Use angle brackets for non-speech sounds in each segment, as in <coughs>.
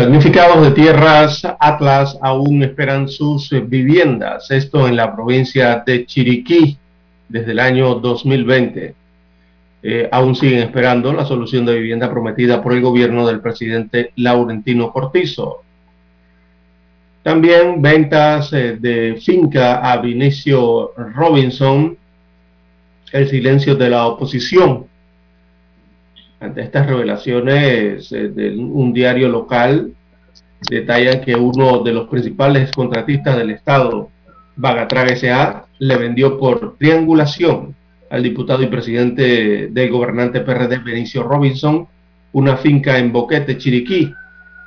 Damnificados de tierras Atlas aún esperan sus viviendas. Esto en la provincia de Chiriquí desde el año 2020. Eh, aún siguen esperando la solución de vivienda prometida por el gobierno del presidente Laurentino Cortizo. También ventas eh, de finca a Vinicio Robinson. El silencio de la oposición ante estas revelaciones eh, de un diario local, detalla que uno de los principales contratistas del Estado, Bagatraga S.A., le vendió por triangulación al diputado y presidente del gobernante PRD, Benicio Robinson, una finca en Boquete, Chiriquí,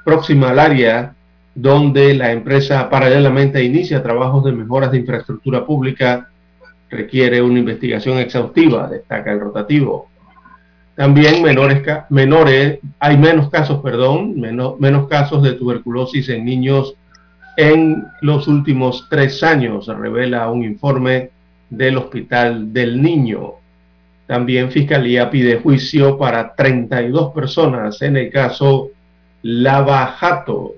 próxima al área donde la empresa paralelamente inicia trabajos de mejoras de infraestructura pública, requiere una investigación exhaustiva, destaca el rotativo. También menores, menores, hay menos casos, perdón, menos, menos casos de tuberculosis en niños en los últimos tres años, revela un informe del Hospital del Niño. También Fiscalía pide juicio para 32 personas en el caso Lava Jato,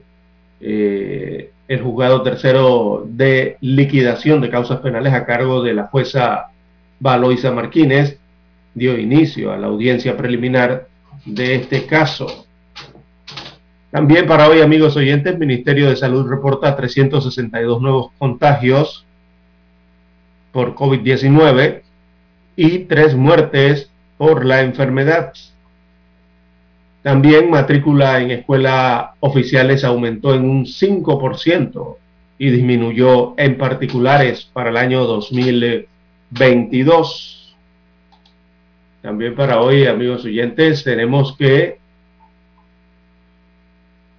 eh, el juzgado tercero de liquidación de causas penales a cargo de la jueza Valoisa Martínez dio inicio a la audiencia preliminar de este caso. También para hoy, amigos oyentes, el Ministerio de Salud reporta 362 nuevos contagios por COVID-19 y tres muertes por la enfermedad. También matrícula en escuelas oficiales aumentó en un 5% y disminuyó en particulares para el año 2022. También para hoy, amigos oyentes, tenemos que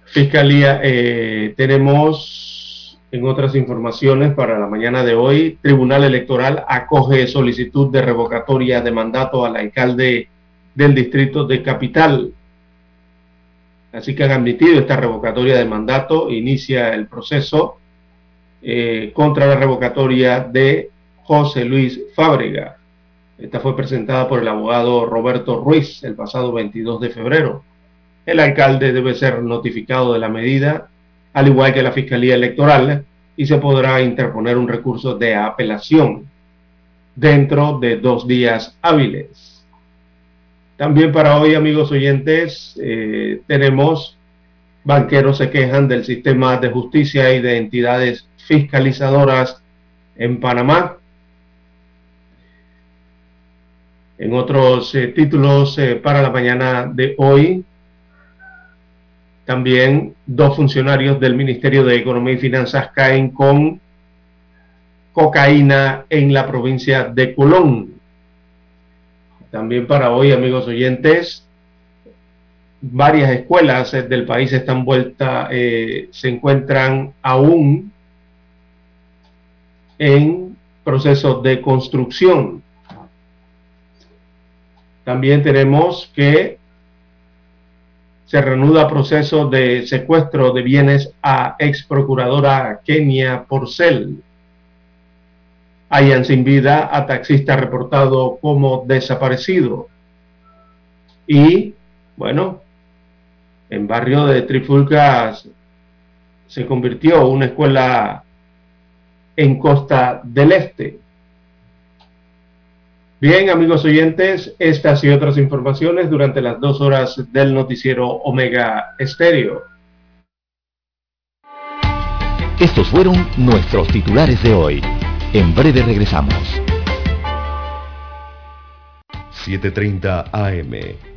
Fiscalía, eh, tenemos en otras informaciones para la mañana de hoy, Tribunal Electoral acoge solicitud de revocatoria de mandato al alcalde del distrito de Capital. Así que han admitido esta revocatoria de mandato, inicia el proceso eh, contra la revocatoria de José Luis Fábrega. Esta fue presentada por el abogado Roberto Ruiz el pasado 22 de febrero. El alcalde debe ser notificado de la medida, al igual que la Fiscalía Electoral, y se podrá interponer un recurso de apelación dentro de dos días hábiles. También para hoy, amigos oyentes, eh, tenemos banqueros se quejan del sistema de justicia y de entidades fiscalizadoras en Panamá. En otros eh, títulos eh, para la mañana de hoy, también dos funcionarios del Ministerio de Economía y Finanzas caen con cocaína en la provincia de Colón. También para hoy, amigos oyentes, varias escuelas eh, del país están vueltas, se encuentran aún en proceso de construcción. También tenemos que se reanuda proceso de secuestro de bienes a ex procuradora Kenia Porcel. Hayan sin vida a taxista reportado como desaparecido. Y, bueno, en barrio de Trifulcas se convirtió una escuela en Costa del Este. Bien, amigos oyentes, estas y otras informaciones durante las dos horas del noticiero Omega Estéreo. Estos fueron nuestros titulares de hoy. En breve regresamos. 7.30 AM.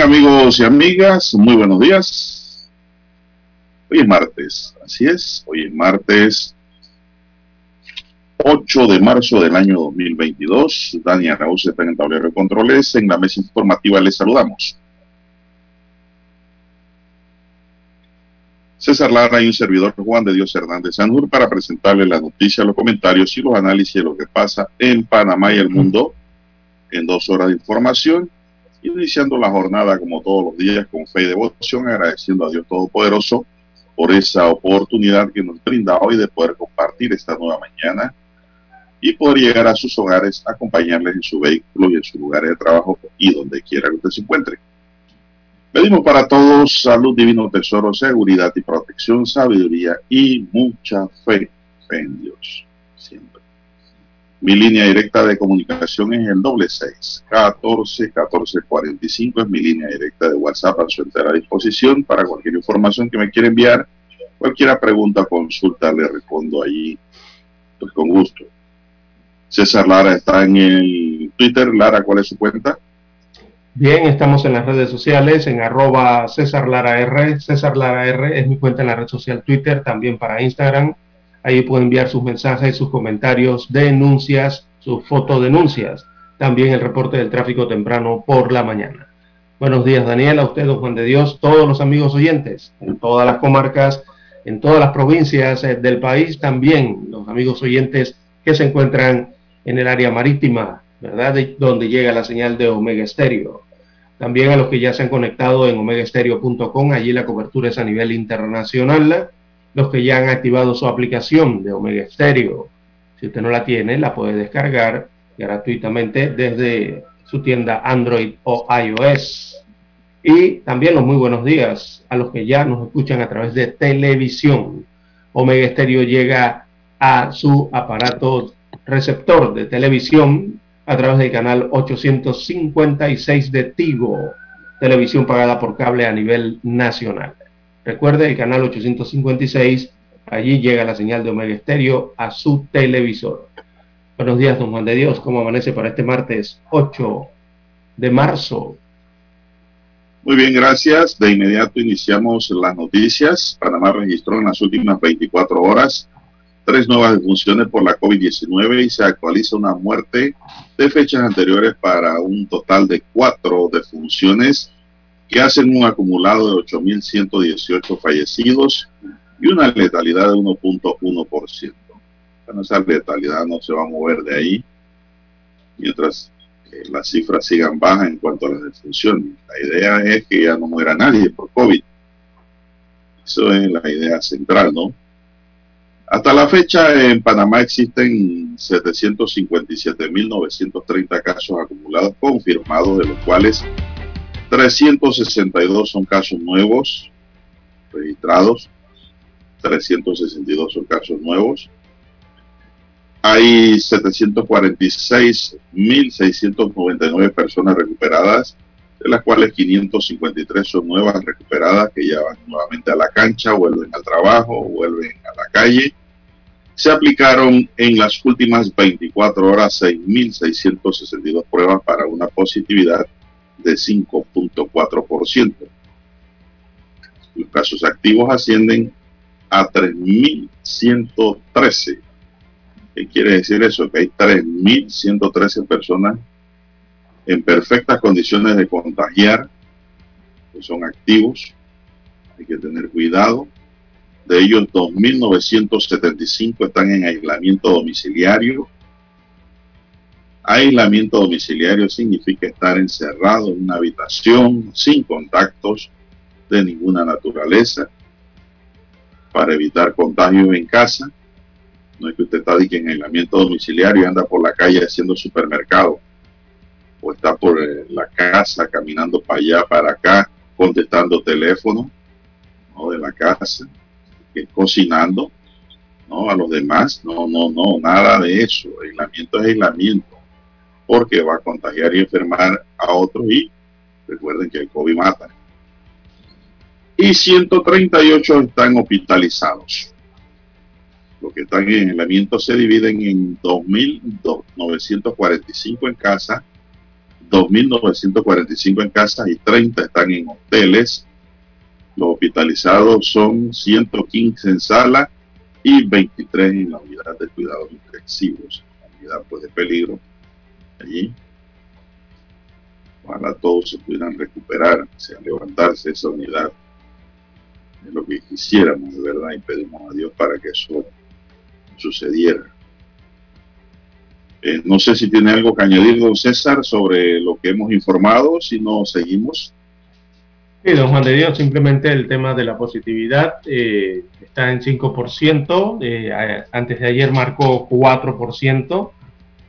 Amigos y amigas, muy buenos días. Hoy es martes, así es, hoy es martes 8 de marzo del año 2022. Dani Arauz está en el tablero de controles. En la mesa informativa les saludamos. César Lara y un servidor Juan de Dios Hernández Sanur para presentarles las noticias, los comentarios y los análisis de lo que pasa en Panamá y el mundo en dos horas de información iniciando la jornada como todos los días con fe y devoción, agradeciendo a Dios Todopoderoso por esa oportunidad que nos brinda hoy de poder compartir esta nueva mañana y poder llegar a sus hogares, acompañarles en su vehículo y en su lugar de trabajo y donde quiera que usted se encuentre. Pedimos para todos salud, divino tesoro, seguridad y protección, sabiduría y mucha fe, en Dios. Mi línea directa de comunicación es el doble seis, catorce, catorce, cuarenta y cinco. Es mi línea directa de WhatsApp a su entera disposición para cualquier información que me quiera enviar. Cualquier pregunta, consulta, le respondo allí, pues con gusto. César Lara está en el Twitter. Lara, ¿cuál es su cuenta? Bien, estamos en las redes sociales, en arroba César Lara R. César Lara R es mi cuenta en la red social Twitter, también para Instagram Ahí puede enviar sus mensajes, sus comentarios, denuncias, sus fotodenuncias. También el reporte del tráfico temprano por la mañana. Buenos días, Daniel, a usted, Juan de Dios, todos los amigos oyentes, en todas las comarcas, en todas las provincias eh, del país, también los amigos oyentes que se encuentran en el área marítima, ¿verdad? donde llega la señal de Omega Estéreo. También a los que ya se han conectado en omegaestereo.com, allí la cobertura es a nivel internacional los que ya han activado su aplicación de Omega Stereo. Si usted no la tiene, la puede descargar gratuitamente desde su tienda Android o iOS. Y también los muy buenos días a los que ya nos escuchan a través de televisión. Omega Stereo llega a su aparato receptor de televisión a través del canal 856 de Tigo, televisión pagada por cable a nivel nacional. Recuerde el canal 856, allí llega la señal de Omega Estéreo a su televisor. Buenos días, don Juan de Dios, ¿cómo amanece para este martes 8 de marzo? Muy bien, gracias. De inmediato iniciamos las noticias. Panamá registró en las últimas 24 horas tres nuevas defunciones por la COVID-19 y se actualiza una muerte de fechas anteriores para un total de cuatro defunciones que hacen un acumulado de 8.118 fallecidos y una letalidad de 1.1%. Bueno, esa letalidad no se va a mover de ahí mientras eh, las cifras sigan bajas en cuanto a las defunciones. La idea es que ya no muera nadie por COVID. Eso es la idea central, ¿no? Hasta la fecha en Panamá existen 757.930 casos acumulados confirmados, de los cuales 362 son casos nuevos registrados, 362 son casos nuevos. Hay 746.699 personas recuperadas, de las cuales 553 son nuevas recuperadas que ya van nuevamente a la cancha, vuelven al trabajo, vuelven a la calle. Se aplicaron en las últimas 24 horas 6.662 pruebas para una positividad de 5.4%. Los casos activos ascienden a 3.113 ¿Qué quiere decir eso? Que hay 3.113 personas en perfectas condiciones de contagiar, que son activos, hay que tener cuidado. De ellos, 2.975 están en aislamiento domiciliario. Aislamiento domiciliario significa estar encerrado en una habitación sin contactos de ninguna naturaleza para evitar contagios en casa no es que usted está en aislamiento domiciliario y anda por la calle haciendo supermercado. O está por eh, la casa caminando para allá, para acá, contestando teléfono ¿no? de la casa, cocinando ¿no? a los demás. No, no, no, nada de eso. Aislamiento es aislamiento. Porque va a contagiar y enfermar a otros y recuerden que el COVID mata. Y 138 están hospitalizados los que están en aislamiento se dividen en 2.945 en casa, 2.945 en casa y 30 están en hoteles. Los hospitalizados son 115 en sala y 23 en la unidad de cuidados intensivos, la unidad pues, de peligro allí. Ojalá todos se pudieran recuperar, sea levantarse esa unidad. Es lo que quisiéramos, de verdad, y pedimos a Dios para que eso sucediera. Eh, no sé si tiene algo que añadir, don César, sobre lo que hemos informado, si no seguimos. Sí, don Juan de Dios, simplemente el tema de la positividad eh, está en 5%, eh, antes de ayer marcó 4%,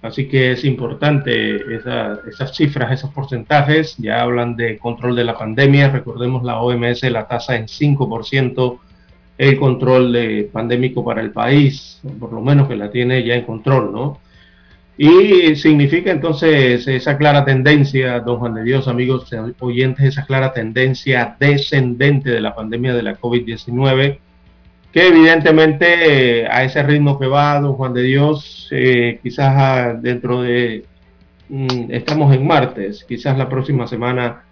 así que es importante esas cifras, esos porcentajes, ya hablan de control de la pandemia, recordemos la OMS, la tasa en 5%, el control de pandémico para el país, por lo menos que la tiene ya en control, ¿no? Y significa entonces esa clara tendencia, don Juan de Dios, amigos oyentes, esa clara tendencia descendente de la pandemia de la COVID-19, que evidentemente a ese ritmo que va, don Juan de Dios, eh, quizás dentro de, mm, estamos en martes, quizás la próxima semana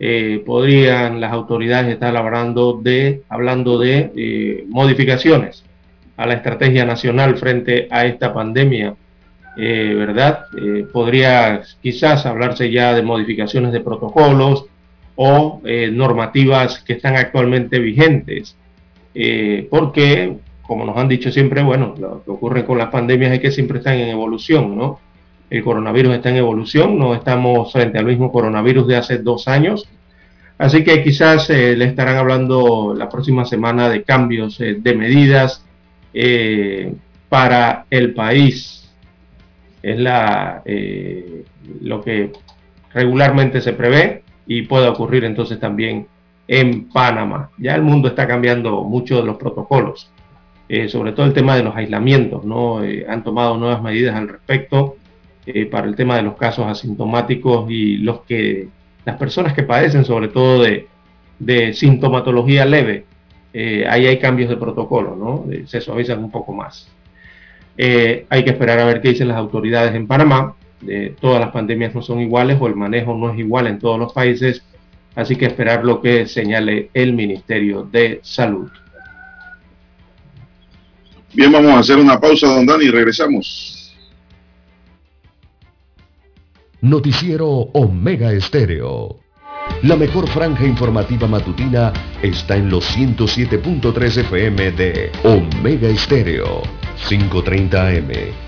eh, podrían las autoridades estar hablando de, hablando de eh, modificaciones a la estrategia nacional frente a esta pandemia, eh, ¿verdad? podría quizás hablarse ya de modificaciones de protocolos o normativas que están actualmente vigentes, porque, como nos han dicho siempre, bueno, lo que ocurre con las pandemias es que siempre están en evolución, ¿no? El coronavirus está en evolución, no estamos frente al mismo coronavirus de hace dos años. Así que quizás eh, le estarán hablando la próxima semana de cambios eh, de medidas eh, para el país. Es lo que regularmente se prevé y puede ocurrir entonces también en Panamá. Ya el mundo está cambiando mucho de los protocolos, sobre todo el tema de los aislamientos, ¿no? han tomado nuevas medidas al respecto eh, para el tema de los casos asintomáticos y los que las personas que padecen sobre todo de, sintomatología leve, eh, ahí hay cambios de protocolo, ¿no? se suavizan un poco más. Eh, hay que esperar a ver qué dicen las autoridades en Panamá. todas las pandemias no son iguales o el manejo no es igual en todos los países, así que esperar lo que señale el Ministerio de Salud. Bien, vamos a hacer una pausa, don Dani, y regresamos. Noticiero Omega Estéreo. La mejor franja informativa matutina está en los 107.3 FM de Omega Estéreo. 5.30 AM.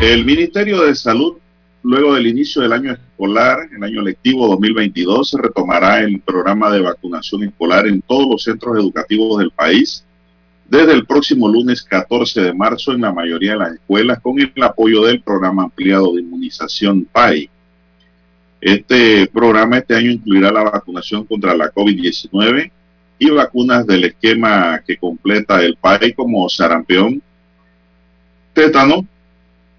El Ministerio de Salud, luego del inicio del año escolar, el año lectivo 2022, retomará el programa de vacunación escolar en todos los centros educativos del país desde el próximo lunes 14 de marzo en la mayoría de las escuelas con el apoyo del programa ampliado de inmunización PAI. Este programa este año incluirá la vacunación contra la COVID-19 y vacunas del esquema que completa el PAI como sarampión, tétano,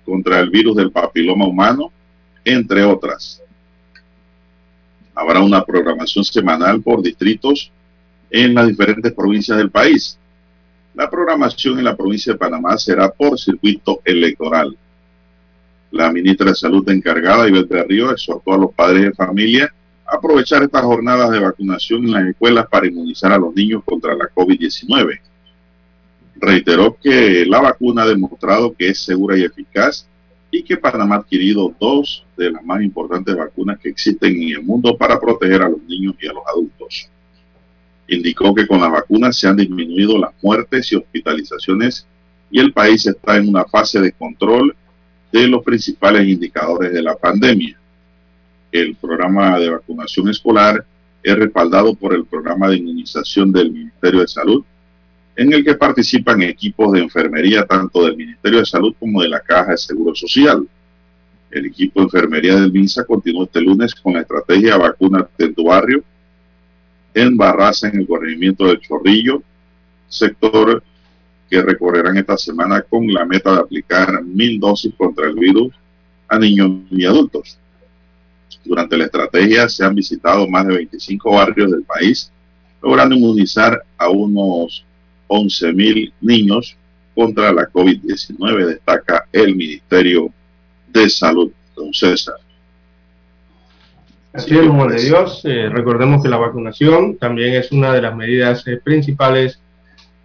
contra el virus del papiloma humano, entre otras. Habrá una programación semanal por distritos en las diferentes provincias del país. La programación en la provincia de Panamá será por circuito electoral. La ministra de Salud encargada, Ibel Río, exhortó a los padres de familia a aprovechar estas jornadas de vacunación en las escuelas para inmunizar a los niños contra la COVID-19 reiteró que la vacuna ha demostrado que es segura y eficaz y que Panamá ha adquirido dos de las más importantes vacunas que existen en el mundo para proteger a los niños y a los adultos. Indicó que con la vacuna se han disminuido las muertes y hospitalizaciones y el país está en una fase de control de los principales indicadores de la pandemia. El programa de vacunación escolar es respaldado por el programa de inmunización del Ministerio de Salud en el que participan equipos de enfermería tanto del Ministerio de Salud como de la Caja de Seguro Social. El equipo de enfermería del MINSA continúa este lunes con la estrategia vacuna en tu barrio en Barraza, en el corregimiento del Chorrillo, sector que recorrerán esta semana con la meta de aplicar mil dosis contra el virus a niños y adultos. Durante la estrategia se han visitado más de 25 barrios del país, logrando inmunizar a unos 11.000 niños contra la COVID-19, destaca el Ministerio de Salud. Don César. Así es, amor de Dios. Eh, recordemos que la vacunación también es una de las medidas eh, principales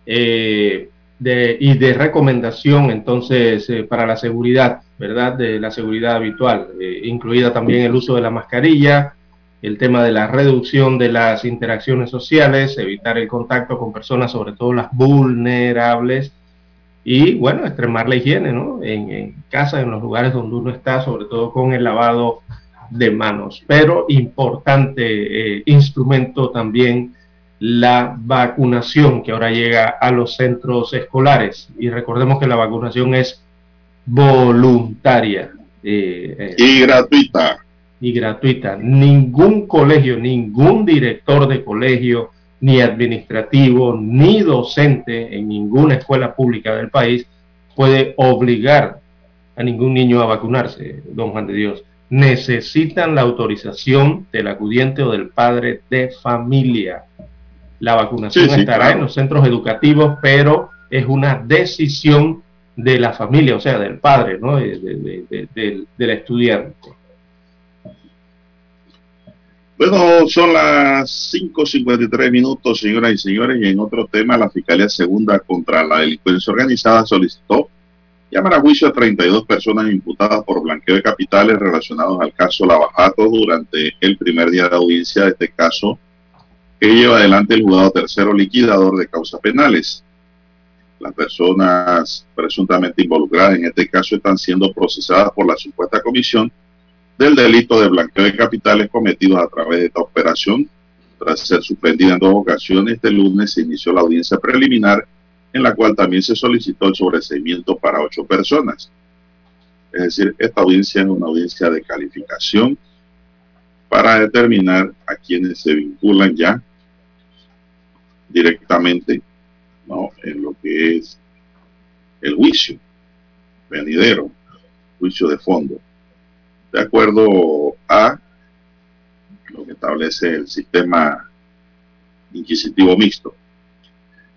eh, de, y de recomendación entonces para la seguridad, ¿verdad? De la seguridad habitual, incluida también el uso de la mascarilla, el tema de la reducción de las interacciones sociales, evitar el contacto con personas, sobre todo las vulnerables, y bueno, extremar la higiene, ¿no? En, casa, en los lugares donde uno está, sobre todo con el lavado de manos. Pero importante eh, instrumento también la vacunación que ahora llega a los centros escolares. Y recordemos que la vacunación es voluntaria. Eh, eh, y gratuita y gratuita. Ningún colegio, ningún director de colegio, ni administrativo, ni docente en ninguna escuela pública del país puede obligar a ningún niño a vacunarse, don Juan de Dios. Necesitan la autorización del acudiente o del padre de familia. La vacunación estará en los centros educativos, pero es una decisión de la familia, o sea, del padre, ¿no? del estudiante. Bueno, son las 5.53 minutos, señoras y señores, y en otro tema, la Fiscalía Segunda contra la Delincuencia Organizada solicitó llamar a juicio a 32 personas imputadas por blanqueo de capitales relacionados al caso Lavajato durante el primer día de audiencia de este caso que lleva adelante el juzgado tercero liquidador de causas penales. Las personas presuntamente involucradas en este caso están siendo procesadas por la supuesta comisión del delito de blanqueo de capitales cometidos a través de esta operación. Tras ser suspendida en dos ocasiones, este lunes se inició la audiencia preliminar en la cual también se solicitó el sobreseimiento para ocho personas. Es decir, esta audiencia es una audiencia de calificación para determinar a quienes se vinculan ya directamente ¿no? en lo que es el juicio venidero, juicio de fondo de acuerdo a lo que establece el sistema inquisitivo mixto.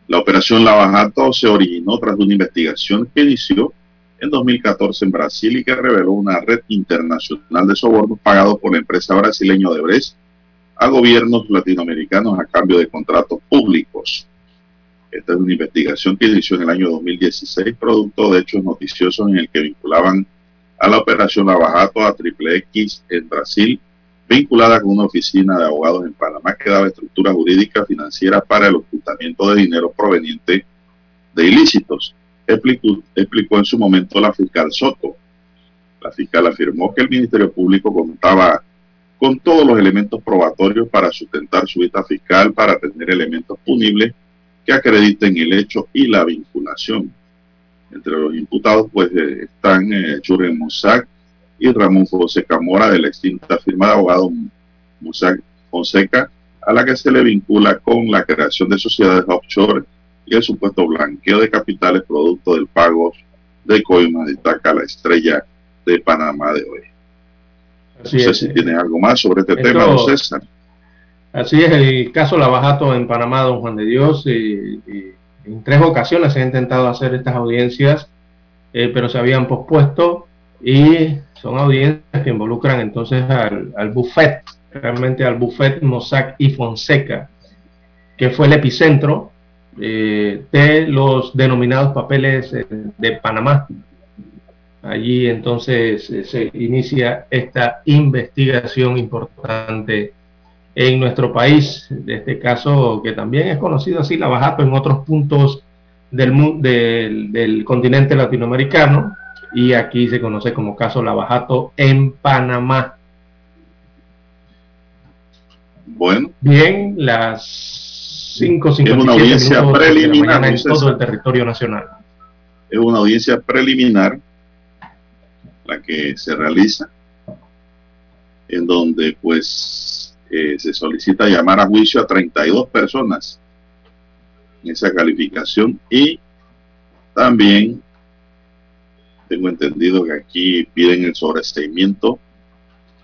La operación Lavajato se originó tras una investigación que inició en 2014 en Brasil y que reveló una red internacional de sobornos pagados por la empresa brasileña Odebrecht a gobiernos latinoamericanos a cambio de contratos públicos. Esta es una investigación que inició en el año 2016, producto de hechos noticiosos en el que vinculaban a la operación Lavajato a Triple X en Brasil, vinculada con una oficina de abogados en Panamá que daba estructura jurídica financiera para el ocultamiento de dinero proveniente de ilícitos, explicó, explicó en su momento la fiscal Soto. La fiscal afirmó que el Ministerio Público contaba con todos los elementos probatorios para sustentar su vista fiscal para tener elementos punibles que acrediten el hecho y la vinculación. Entre los imputados pues eh, están eh, Churren y Ramón Fonseca Mora de la extinta firma de abogados Musac Fonseca, a la que se le vincula con la creación de sociedades offshore y el supuesto blanqueo de capitales producto del pago de coimas, destaca la estrella de Panamá de hoy. no sé si tiene algo más sobre este tema, don César. Así es, el caso Lavajato en Panamá, don Juan de Dios, y en tres ocasiones se ha intentado hacer estas audiencias, eh, pero se habían pospuesto y son audiencias que involucran entonces al, al buffet, realmente al buffet Mossack y Fonseca, que fue el epicentro eh, de los denominados papeles eh, de Panamá. Allí entonces se inicia esta investigación importante en nuestro país, de este caso que también es conocido así, la Bajato en otros puntos del, del, del continente latinoamericano, y aquí se conoce como caso Lavajato en Panamá. Bueno. Bien, las 5.57 Es una audiencia preliminar en todo el territorio nacional. Es una audiencia preliminar la que se realiza en donde pues se solicita llamar a juicio a 32 personas en esa calificación y también tengo entendido que aquí piden el sobreseimiento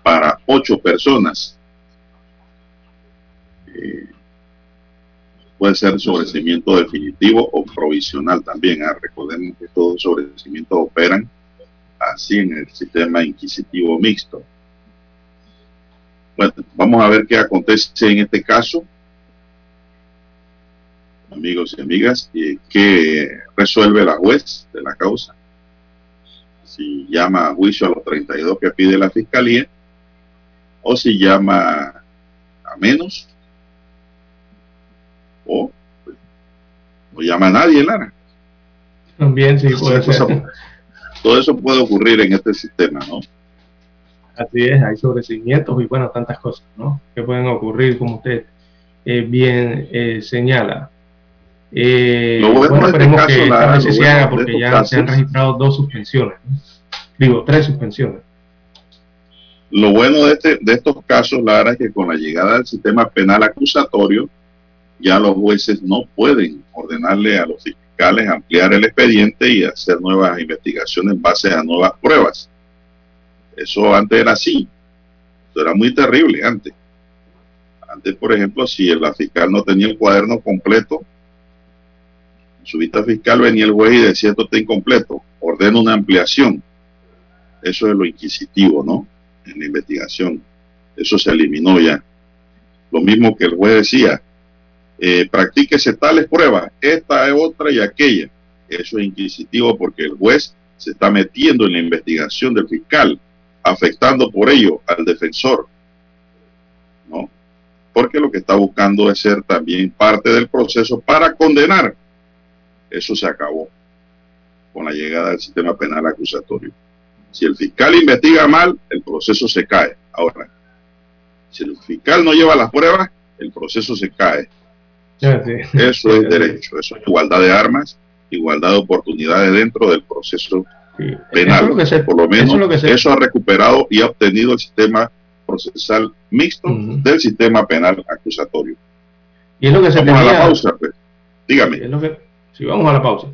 para ocho personas. Eh, puede ser sobreseimiento definitivo o provisional también. ¿ah? Recordemos que todos los sobreseimientos operan así en el sistema inquisitivo mixto. Bueno, vamos a ver qué acontece en este caso, amigos y amigas, y qué resuelve la juez de la causa. Si llama a juicio a los 32 que pide la fiscalía, o si llama a menos, o no llama a nadie, Lara. También sí puede ser. Todo eso puede ocurrir en este sistema, ¿no? Así es, hay sobrecimientos y bueno, tantas cosas, ¿no? Que pueden ocurrir, como usted eh, bien eh, señala. Eh, lo bueno, bueno esperemos caso, que vez se haga porque ya casos, se han registrado dos suspensiones, ¿no? digo, tres suspensiones. Lo bueno de, este, de estos casos, Lara, es que con la llegada del sistema penal acusatorio ya los jueces no pueden ordenarle a los fiscales ampliar el expediente y hacer nuevas investigaciones en base a nuevas pruebas. Eso antes era así. Eso era muy terrible antes. Antes, por ejemplo, si la fiscal no tenía el cuaderno completo, en su vista fiscal venía el juez y decía esto está incompleto, ordena una ampliación. Eso es lo inquisitivo, ¿no? En la investigación. Eso se eliminó ya. Lo mismo que el juez decía, eh, practíquese tales pruebas, esta es otra y aquella. Eso es inquisitivo porque el juez se está metiendo en la investigación del fiscal, afectando por ello al defensor. ¿no? Porque lo que está buscando es ser también parte del proceso para condenar. Eso se acabó con la llegada del sistema penal acusatorio. Si el fiscal investiga mal, el proceso se cae. Ahora, si el fiscal no lleva las pruebas, el proceso se cae. Eso es derecho, eso es igualdad de armas, igualdad de oportunidades dentro del proceso penal. Por lo menos eso, ha recuperado y ha obtenido el sistema procesal mixto del sistema penal acusatorio. Y es lo que se Vamos a la pausa, pues. Dígame. si vamos a la pausa.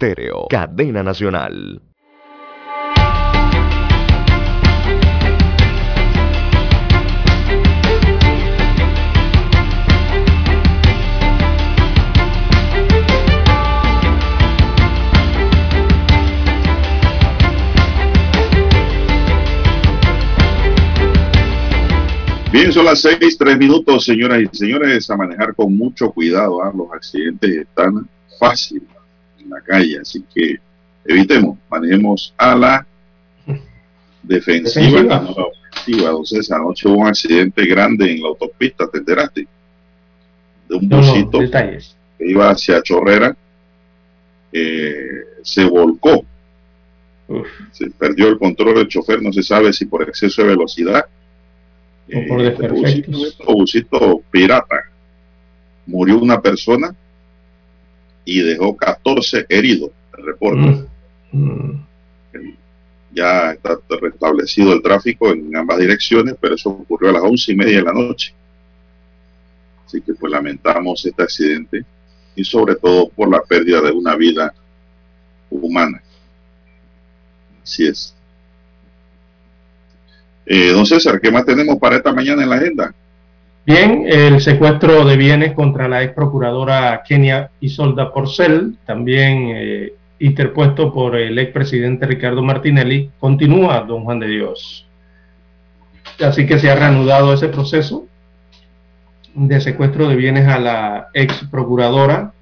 Estéreo, cadena nacional. Bien, son las seis, tres minutos, señoras y señores, a manejar con mucho cuidado. ¿ah? Los accidentes están fáciles la calle. Así que evitemos, manejemos a la defensiva, la ofensiva. Entonces, anoche hubo un accidente grande en la autopista, ¿te enteraste? De un busito. que iba hacia Chorrera eh, se volcó. Se perdió el control del chofer, no se sabe si por exceso de velocidad o por eh, busito, pirata. Murió una persona y dejó 14 heridos, el reporte. Mm. Mm. Ya está restablecido el tráfico en ambas direcciones, pero eso ocurrió a las once y media de la noche. Así que pues lamentamos este accidente y sobre todo por la pérdida de una vida humana. Así es. Eh, don César, ¿qué más tenemos para esta mañana en la agenda? Bien, el secuestro de bienes contra la ex procuradora Kenia Isolda Porcel, también eh, interpuesto por el expresidente Ricardo Martinelli, continúa, don Juan de Dios. Así que se ha reanudado ese proceso de secuestro de bienes a la ex procuradora,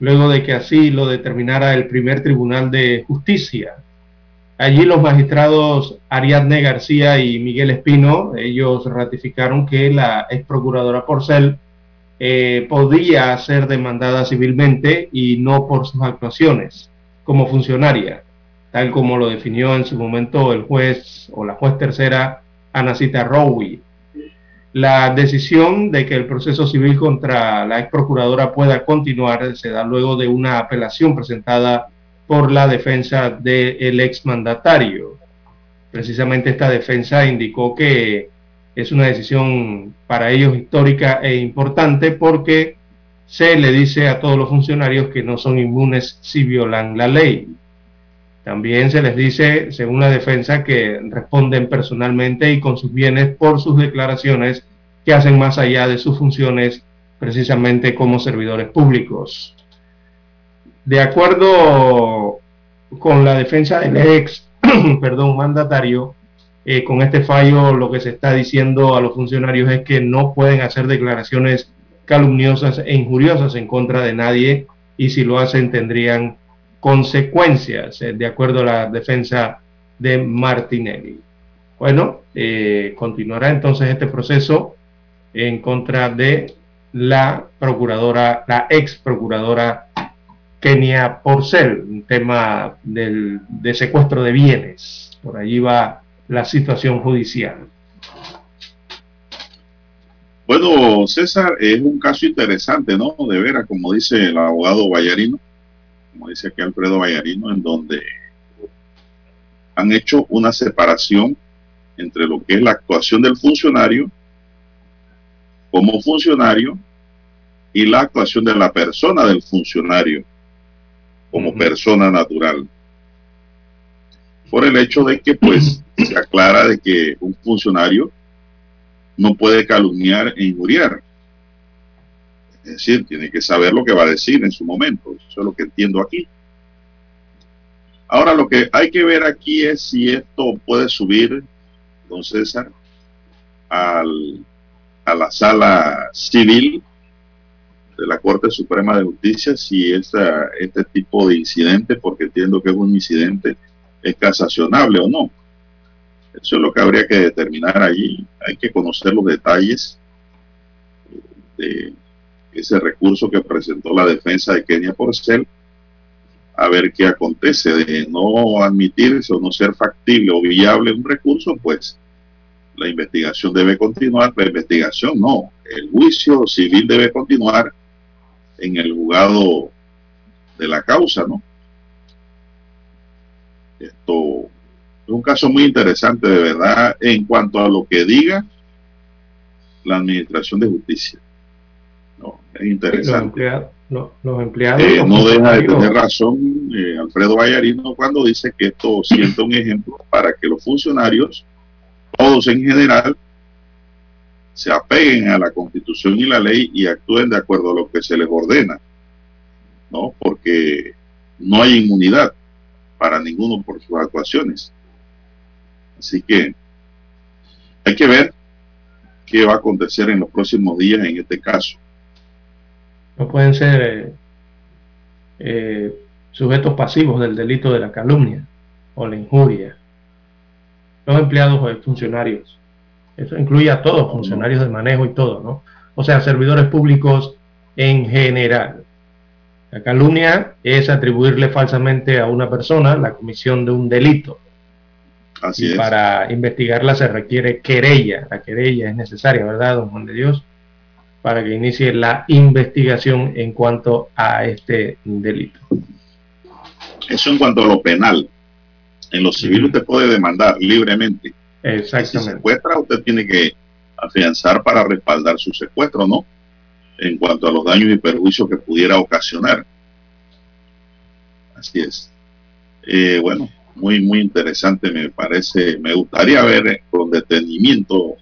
luego de que así lo determinara el primer tribunal de justicia. Allí los magistrados Ariadne García y Miguel Espino, ellos ratificaron que la ex procuradora Porcel eh, podía ser demandada civilmente y no por sus actuaciones como funcionaria, tal como lo definió en su momento el juez o la juez tercera Anacita Rowi. La decisión de que el proceso civil contra la ex procuradora pueda continuar se da luego de una apelación presentada por la defensa del ex mandatario. Precisamente esta defensa indicó que es una decisión para ellos histórica e importante porque se le dice a todos los funcionarios que no son inmunes si violan la ley. También se les dice, según la defensa, que responden personalmente y con sus bienes por sus declaraciones que hacen más allá de sus funciones precisamente como servidores públicos. De acuerdo con la defensa del ex, <clears throat> perdón, mandatario, eh, con este fallo lo que se está diciendo a los funcionarios es que no pueden hacer declaraciones calumniosas e injuriosas en contra de nadie y si lo hacen tendrían consecuencias, eh, de acuerdo a la defensa de Martinelli. Bueno, eh, continuará entonces este proceso en contra de la procuradora, la ex procuradora Kenia Porcel, un tema del, de secuestro de bienes. Por allí va la situación judicial. Bueno, César, es un caso interesante, ¿no? De veras, como dice el abogado Vallarino, como dice aquí Alfredo Vallarino, en donde han hecho una separación entre lo que es la actuación del funcionario como funcionario y la actuación de la persona del funcionario como persona natural. Por el hecho de que pues <clears throat> se aclara de que un funcionario no puede calumniar e injuriar. Es decir, tiene que saber lo que va a decir en su momento. Eso es lo que entiendo aquí. Ahora lo que hay que ver aquí es si esto puede subir, don César, al, a la sala civil de la Corte Suprema de Justicia si esta, este tipo de incidente, porque entiendo que es un incidente, es casacionable o no. Eso es lo que habría que determinar allí. Hay que conocer los detalles de ese recurso que presentó la defensa de Kenia Porcel, a ver qué acontece. De no admitirse o no ser factible o viable un recurso, pues la investigación debe continuar. La investigación no, el juicio civil debe continuar en el juzgado de la causa, ¿no? Esto es un caso muy interesante, de verdad, en cuanto a lo que diga la Administración de Justicia. No, es interesante. Los empleados, eh, no deja de tener razón eh, Alfredo Vallarino cuando dice que esto sienta un ejemplo para que los funcionarios, todos en general, se apeguen a la constitución y la ley y actúen de acuerdo a lo que se les ordena, ¿no? Porque no hay inmunidad para ninguno por sus actuaciones. Así que hay que ver qué va a acontecer en los próximos días en este caso. No pueden ser eh, eh, sujetos pasivos del delito de la calumnia o la injuria. Los empleados o funcionarios. Eso incluye a todos, funcionarios de manejo y todo, ¿no? O sea, servidores públicos en general. La calumnia es atribuirle falsamente a una persona la comisión de un delito. Así y es. para investigarla se requiere querella. La querella es necesaria, ¿verdad, don Juan de Dios? Para que inicie la investigación en cuanto a este delito. Eso en cuanto a lo penal. En lo civil usted puede demandar libremente. Si Exactamente. secuestra, usted tiene que afianzar para respaldar su secuestro, ¿no? En cuanto a los daños y perjuicios que pudiera ocasionar. Así es. Eh, bueno, muy, muy interesante me parece. Me gustaría ver con detenimiento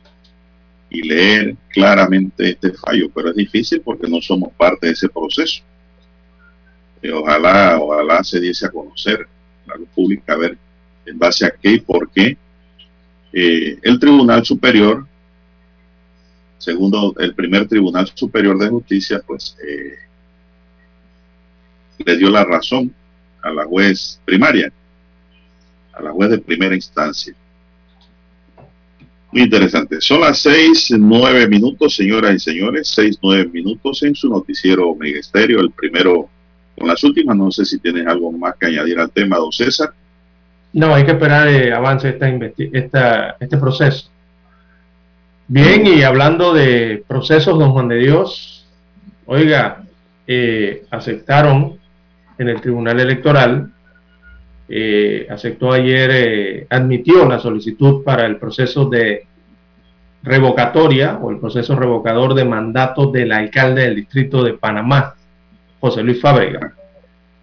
y leer claramente este fallo, pero es difícil porque no somos parte de ese proceso. Eh, ojalá, ojalá se diese a conocer a la luz pública, a ver en base a qué y por qué eh, el Tribunal Superior, segundo, el primer Tribunal Superior de Justicia, pues eh, le dio la razón a la juez primaria, a la juez de primera instancia. Muy interesante. Son las seis, nueve minutos, señoras y señores, seis, nueve minutos en su noticiero Mega Estéreo, el primero con las últimas. No sé si tienes algo más que añadir al tema, don César. No, hay que esperar eh, avance esta, esta, este proceso. Bien, y hablando de procesos, don Juan de Dios, oiga, eh, aceptaron en el Tribunal Electoral, eh, aceptó ayer, eh, admitió la solicitud para el proceso de revocatoria o el proceso revocador de mandato del alcalde del distrito de Panamá, José Luis Fábrega.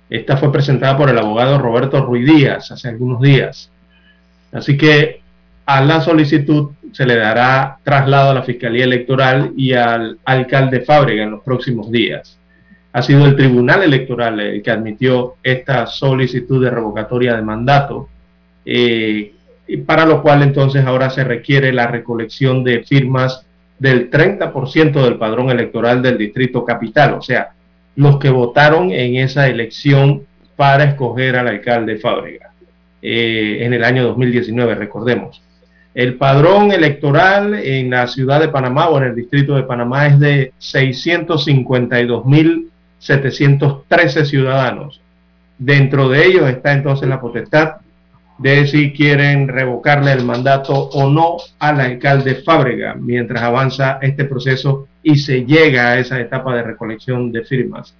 Esta fue presentada por el abogado Roberto Ruiz Díaz hace algunos días. Así que a la solicitud se le dará traslado a la Fiscalía Electoral y al alcalde Fábrega en los próximos días. Ha sido el Tribunal Electoral el que admitió esta solicitud de revocatoria de mandato, eh, para lo cual entonces ahora se requiere la recolección de firmas del 30% del padrón electoral del Distrito Capital, o sea, los que votaron en esa elección para escoger al alcalde Fábrega eh, en el año 2019, recordemos. El padrón electoral en la ciudad de Panamá o en el distrito de Panamá es de 652.713 ciudadanos. Dentro de ellos está entonces la potestad de si quieren revocarle el mandato o no al alcalde Fábrega mientras avanza este proceso y se llega a esa etapa de recolección de firmas.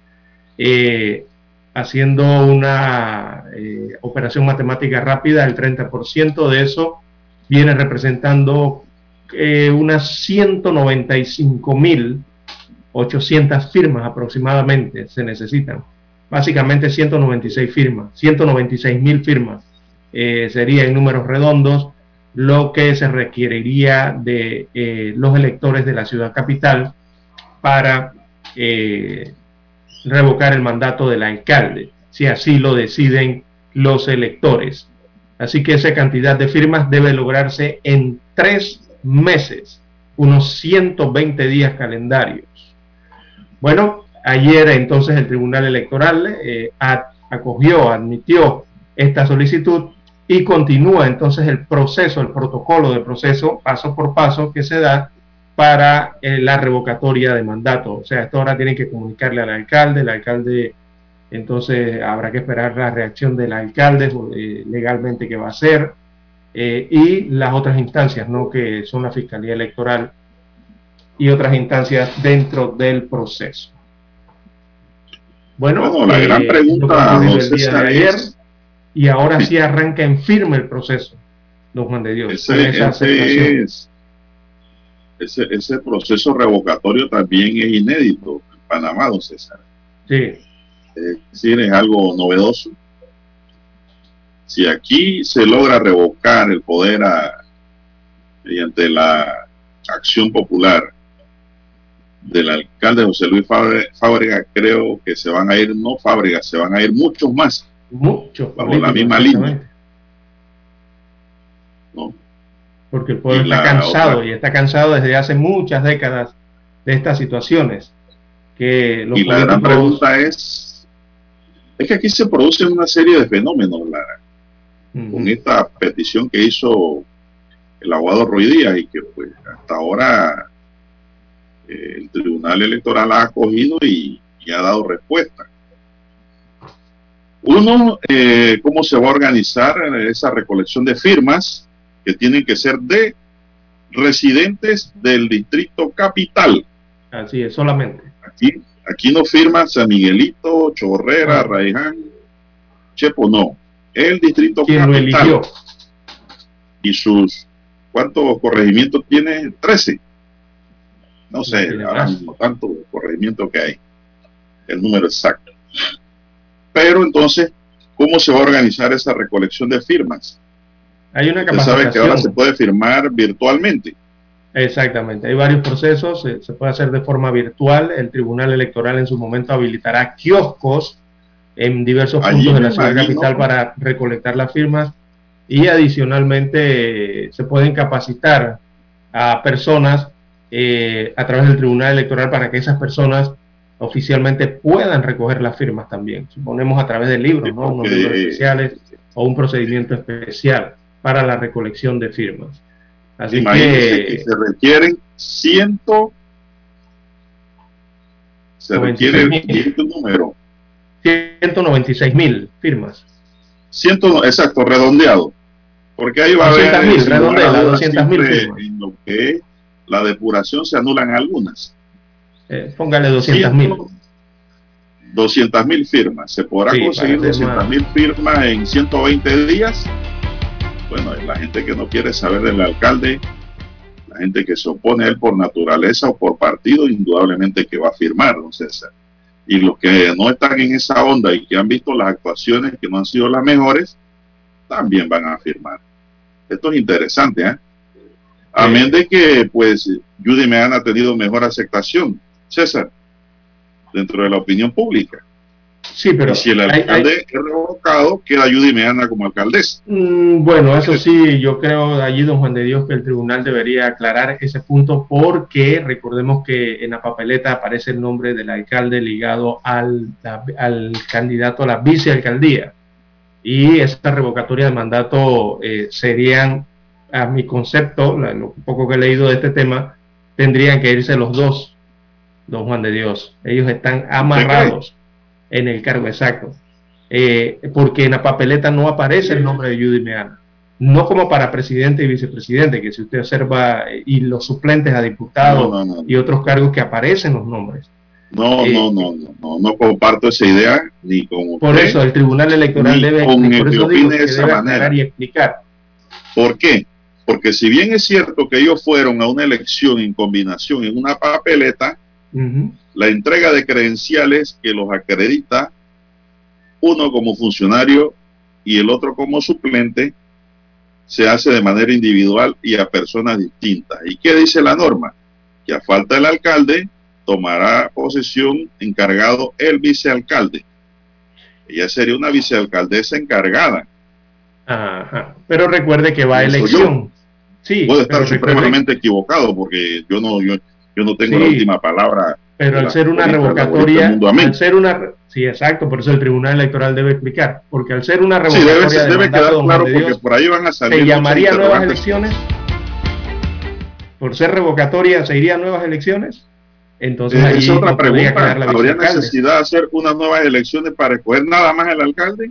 Eh, haciendo una eh, operación matemática rápida, el 30% de eso viene representando eh, unas 195.800 firmas aproximadamente se necesitan. Básicamente 196 firmas, 196.000 firmas eh, sería en números redondos lo que se requeriría de eh, los electores de la ciudad capital para eh, revocar el mandato del alcalde, si así lo deciden los electores. Así que esa cantidad de firmas debe lograrse en tres meses, unos 120 días calendarios. Bueno, ayer entonces el Tribunal Electoral acogió, admitió esta solicitud y continúa entonces el proceso, el protocolo de proceso paso por paso que se da para eh, la revocatoria de mandato. O sea, esto ahora tienen que comunicarle al alcalde, el alcalde entonces habrá que esperar la reacción del alcalde eh, legalmente que va a hacer eh, y las otras instancias, ¿no? que son la Fiscalía Electoral y otras instancias dentro del proceso. Bueno, Bueno, la gran pregunta, don el día de ayer, es- y ahora sí arranca en firme el proceso, don Juan de Dios. Ese, esa ese aceptación. es- ese, ese proceso revocatorio también es inédito en Panamá, don César. Sí, Es decir, es algo novedoso. Si aquí se logra revocar el poder a- mediante la acción popular del alcalde José Luis Fábre- Fábrega, creo que se van a ir, no Fábrega, se van a ir muchos más, muchos Bajo la misma. ¿no? Porque el pueblo Y está cansado otra- y está cansado desde hace muchas décadas de estas situaciones. Que los y la gran pregunta es, es que aquí se producen una serie de fenómenos, Lara. Con esta petición que hizo el abogado Ruiz Díaz y que pues hasta ahora eh, el Tribunal Electoral ha acogido y, y ha dado respuesta. Uno, eh, cómo se va a organizar esa recolección de firmas que tienen que ser de residentes del distrito capital. Así es, solamente. Aquí, aquí no firma San Miguelito, Chorrera, ah. Chepo, no. El distrito capital. Y sus, ¿cuántos corregimientos tiene? Trece. No sé, ahora mismo tanto corregimiento que hay. El número exacto. Pero entonces, ¿cómo se va a organizar esa recolección de firmas? Hay una capacitación. Usted sabe que ahora se puede firmar virtualmente. Exactamente, hay varios procesos, se, puede hacer de forma virtual. El Tribunal Electoral en su momento habilitará kioscos en diversos puntos de la ciudad capital para recolectar las firmas y adicionalmente se pueden capacitar a personas eh, a través del Tribunal Electoral para que esas personas oficialmente puedan recoger las firmas también. Suponemos a través de libros, ¿no? Unos libros especiales o un procedimiento especial para la recolección de firmas. Así que, se requieren ciento se requiere el número 196 mil firmas. Ciento, exacto, redondeado. Porque ahí va a haber mil, redondeado, 200 mil firmas. En lo que la depuración se anulan algunas. Eh, póngale 200 mil. 200 mil firmas. ¿Se podrá conseguir 200 mil firmas en 120 días? Bueno, la gente que no quiere saber del alcalde, la gente que se opone a él por naturaleza o por partido, indudablemente que va a firmar, don César. Y los que no están en esa onda y que han visto las actuaciones que no han sido las mejores, también van a firmar. Esto es interesante, ¿eh? Amén de que, pues, Judy Meana ha tenido mejor aceptación, César, dentro de la opinión pública. Sí, pero. si el alcalde es revocado, queda Judy Meana como alcaldesa. Mm, bueno, eso sí, yo creo allí, don Juan de Dios, que el tribunal debería aclarar ese punto porque recordemos que en la papeleta aparece el nombre del alcalde ligado al, al candidato a la vicealcaldía. Y esa revocatoria de mandato eh, serían, a mi concepto, lo poco que he leído de este tema, tendrían que irse los dos, don Juan de Dios. Ellos están amarrados en el cargo exacto. Eh, porque en la papeleta no aparece el nombre de Judy Meana. No como para presidente y vicepresidente, que si usted observa, eh, y los suplentes a diputados y otros cargos que aparecen los nombres. No, eh, no, no, no, no, comparto esa idea ni con Por eso el Tribunal Electoral debe, por eso digo, de esa manera. y explicar. ¿Por qué? Porque si bien es cierto que ellos fueron a una elección en combinación en una papeleta, la entrega de credenciales que los acredita uno como funcionario y el otro como suplente se hace de manera individual y a personas distintas. ¿Y qué dice la norma? Que a falta del alcalde tomará posesión encargado el vicealcalde. Ella sería una vicealcaldesa encargada. Ajá. Pero recuerde que va a elección. Sí, Puede estar supremamente equivocado porque yo no, yo, yo no tengo la última palabra pero al ser una revocatoria, al ser una, sí, exacto, por eso el Tribunal Electoral debe explicar, porque al ser una revocatoria, sí, debe, quedar claro porque por ahí van a salir. ¿Se llamaría nuevas elecciones? Por ser revocatoria, ¿se irían nuevas elecciones? Entonces, ahí es otra pregunta. ¿Habría necesidad de hacer unas nuevas elecciones para escoger nada más el alcalde?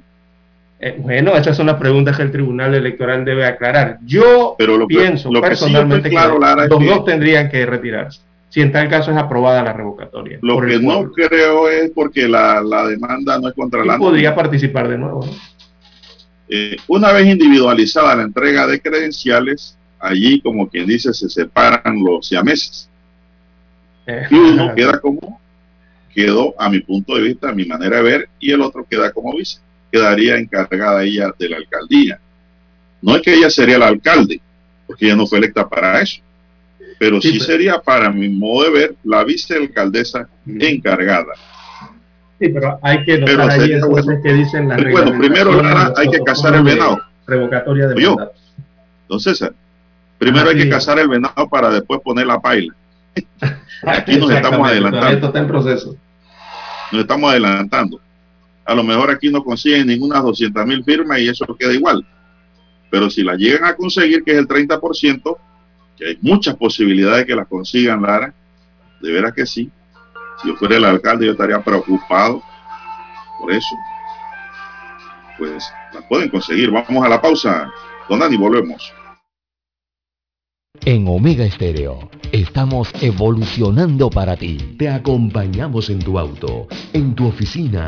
Eh, bueno, esas son las preguntas que el Tribunal Electoral debe aclarar. Yo pienso personalmente que, los dos tendrían que retirarse si en tal caso es aprobada la revocatoria. Lo que no creo es porque la, demanda no es contra la... podría participar de nuevo. Eh, una vez individualizada la entrega de credenciales, allí, como quien dice, se separan los siameses. Eh, y uno queda como quedó, a mi punto de vista, a mi manera de ver, y el otro queda como vice. Quedaría encargada ella de la alcaldía. No es que ella sería la alcalde, porque ella no fue electa para eso pero sí, sería, para mi modo de ver, la vicealcaldesa encargada. Sí, pero hay que notar ahí entonces que dicen las Bueno, primero hay que cazar el venado. Revocatoria de mandato. Entonces, primero hay que cazar el venado para después poner la paila. <laughs> Aquí nos estamos adelantando. Esto está en proceso. Nos estamos adelantando. A lo mejor aquí no consiguen ninguna 200 mil firmas y eso queda igual. Pero si la llegan a conseguir, que es el 30%, que hay muchas posibilidades de que las consigan, Lara. De veras que sí. Si yo fuera el alcalde, yo estaría preocupado por eso. pues las pueden conseguir. Vamos a la pausa. Don Dani, volvemos. En Omega Estéreo estamos evolucionando para ti. Te acompañamos en tu auto, en tu oficina,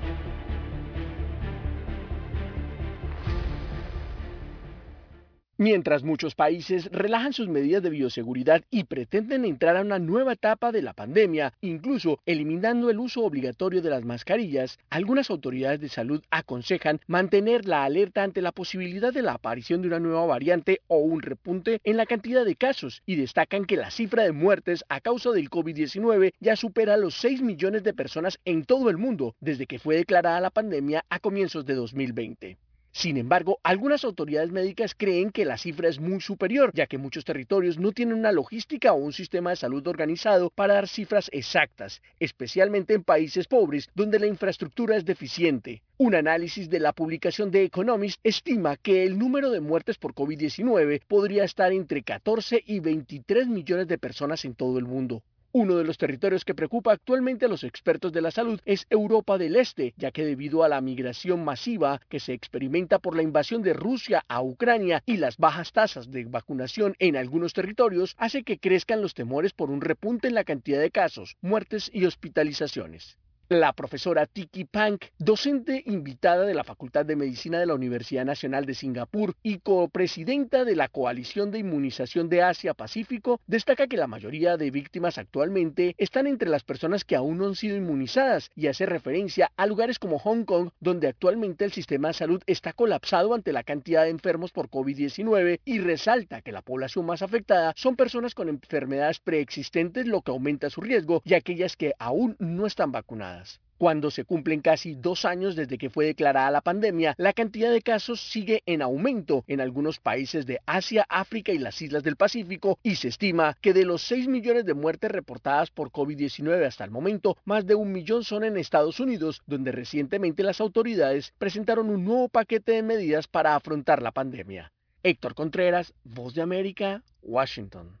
Mientras muchos países relajan sus medidas de bioseguridad y pretenden entrar a una nueva etapa de la pandemia, incluso eliminando el uso obligatorio de las mascarillas, algunas autoridades de salud aconsejan mantener la alerta ante la posibilidad de la aparición de una nueva variante o un repunte en la cantidad de casos y destacan que la cifra de muertes a causa del COVID-19 ya supera los 6 millones de personas en todo el mundo desde que fue declarada la pandemia a comienzos de 2020. Sin embargo, algunas autoridades médicas creen que la cifra es muy superior, ya que muchos territorios no tienen una logística o un sistema de salud organizado para dar cifras exactas, especialmente en países pobres donde la infraestructura es deficiente. Un análisis de la publicación de Economist estima que el número de muertes por COVID-19 podría estar entre 14 y 23 millones de personas en todo el mundo. Uno de los territorios que preocupa actualmente a los expertos de la salud es Europa del Este, ya que debido a la migración masiva que se experimenta por la invasión de Rusia a Ucrania y las bajas tasas de vacunación en algunos territorios, hace que crezcan los temores por un repunte en la cantidad de casos, muertes y hospitalizaciones. La profesora Tiki Pank, docente invitada de la Facultad de Medicina de la Universidad Nacional de Singapur y copresidenta de la Coalición de Inmunización de Asia-Pacífico, destaca que la mayoría de víctimas actualmente están entre las personas que aún no han sido inmunizadas y hace referencia a lugares como Hong Kong, donde actualmente el sistema de salud está colapsado ante la cantidad de enfermos por COVID-19 y resalta que la población más afectada son personas con enfermedades preexistentes, lo que aumenta su riesgo, y aquellas que aún no están vacunadas. Cuando se cumplen casi dos años desde que fue declarada la pandemia, la cantidad de casos sigue en aumento en algunos países de Asia, África y las islas del Pacífico y se estima que de los 6 millones de muertes reportadas por COVID-19 hasta el momento, más de un millón son en Estados Unidos, donde recientemente las autoridades presentaron un nuevo paquete de medidas para afrontar la pandemia. Héctor Contreras, Voz de América, Washington.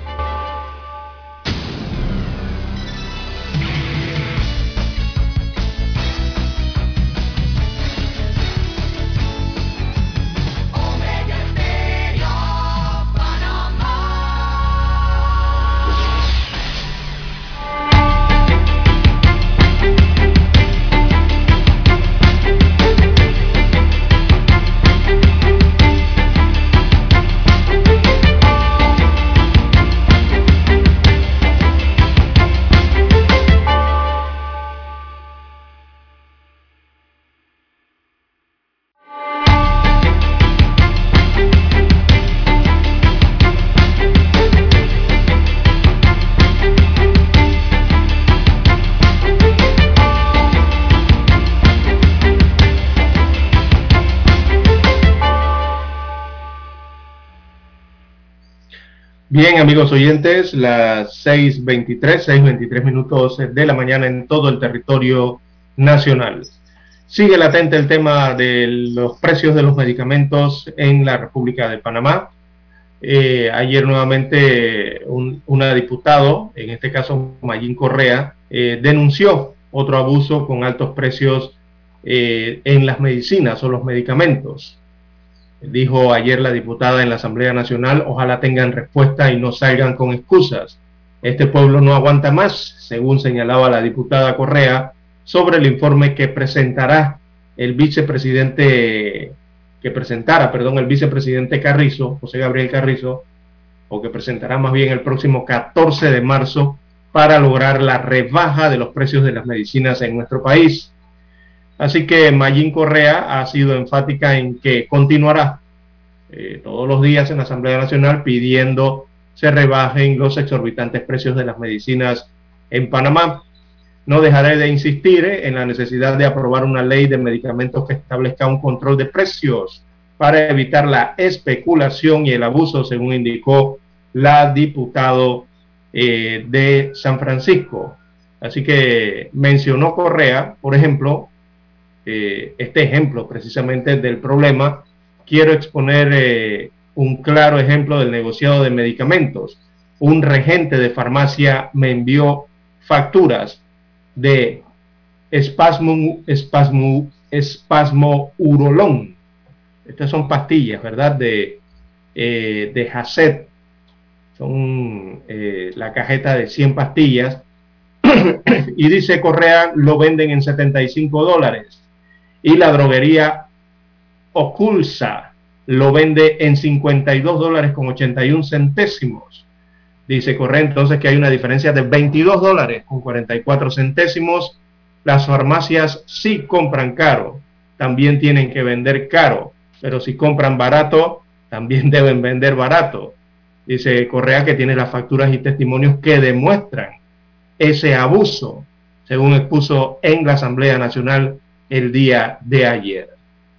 Bien, amigos oyentes, las 6.23, 6.23 minutos de la mañana en todo el territorio nacional. Sigue latente el tema de los precios de los medicamentos en la República de Panamá. Eh, ayer nuevamente un una diputado, en este caso Mayín Correa, eh, denunció otro abuso con altos precios eh, en las medicinas o los medicamentos. Dijo ayer la diputada en la Asamblea Nacional, ojalá tengan respuesta y no salgan con excusas. Este pueblo no aguanta más, según señalaba la diputada Correa, sobre el informe que presentará el vicepresidente, que presentara, perdón, el vicepresidente Carrizo, José Gabriel Carrizo, o que presentará más bien el próximo 14 de marzo para lograr la rebaja de los precios de las medicinas en nuestro país. Así que Mayín Correa ha sido enfática en que continuará eh, todos los días en la Asamblea Nacional pidiendo se rebajen los exorbitantes precios de las medicinas en Panamá. No dejaré de insistir eh, en la necesidad de aprobar una ley de medicamentos que establezca un control de precios para evitar la especulación y el abuso, según indicó la diputado eh, de San Francisco. Así que mencionó Correa, por ejemplo, eh, este ejemplo precisamente del problema. Quiero exponer un claro ejemplo del negociado de medicamentos. Un regente de farmacia me envió facturas de espasmo, espasmo, espasmo urolón. Estas son pastillas, ¿verdad? De, eh, de Hacet. Son eh, la cajeta de 100 pastillas. <coughs> y dice Correa, lo venden en 75 dólares. Y la droguería Oculsa lo vende en 52 dólares con 81 centésimos. Dice Correa entonces que hay una diferencia de 22 dólares con 44 centésimos. Las farmacias sí compran caro, también tienen que vender caro, pero si compran barato, también <laughs> deben vender barato. Dice Correa que tiene las facturas y testimonios que demuestran ese abuso, según expuso en la Asamblea Nacional el día de ayer.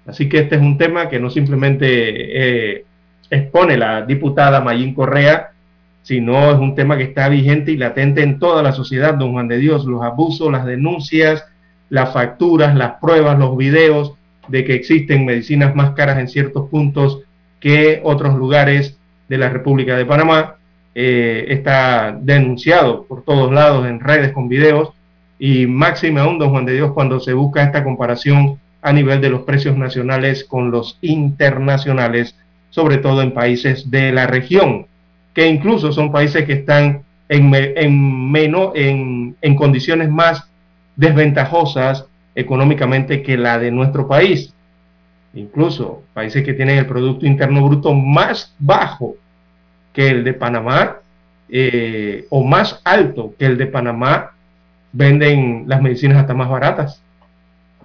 Así que este es un tema que no simplemente eh, expone la diputada Mayín Correa, sino es un tema que está vigente y latente en toda la sociedad, don Juan de Dios, los abusos, las denuncias, las facturas, las pruebas, los videos de que existen medicinas más caras en ciertos puntos que otros lugares de la República de Panamá. Eh, está denunciado por todos lados en redes con videos y máxime aún, don Juan de Dios, cuando se busca esta comparación a nivel de los precios nacionales con los internacionales, sobre todo en países de la región, que incluso son países que están en, en, menos, en, en condiciones más desventajosas económicamente que la de nuestro país. Incluso países que tienen el Producto Interno Bruto más bajo que el de Panamá eh, o más alto que el de Panamá, venden las medicinas hasta más baratas.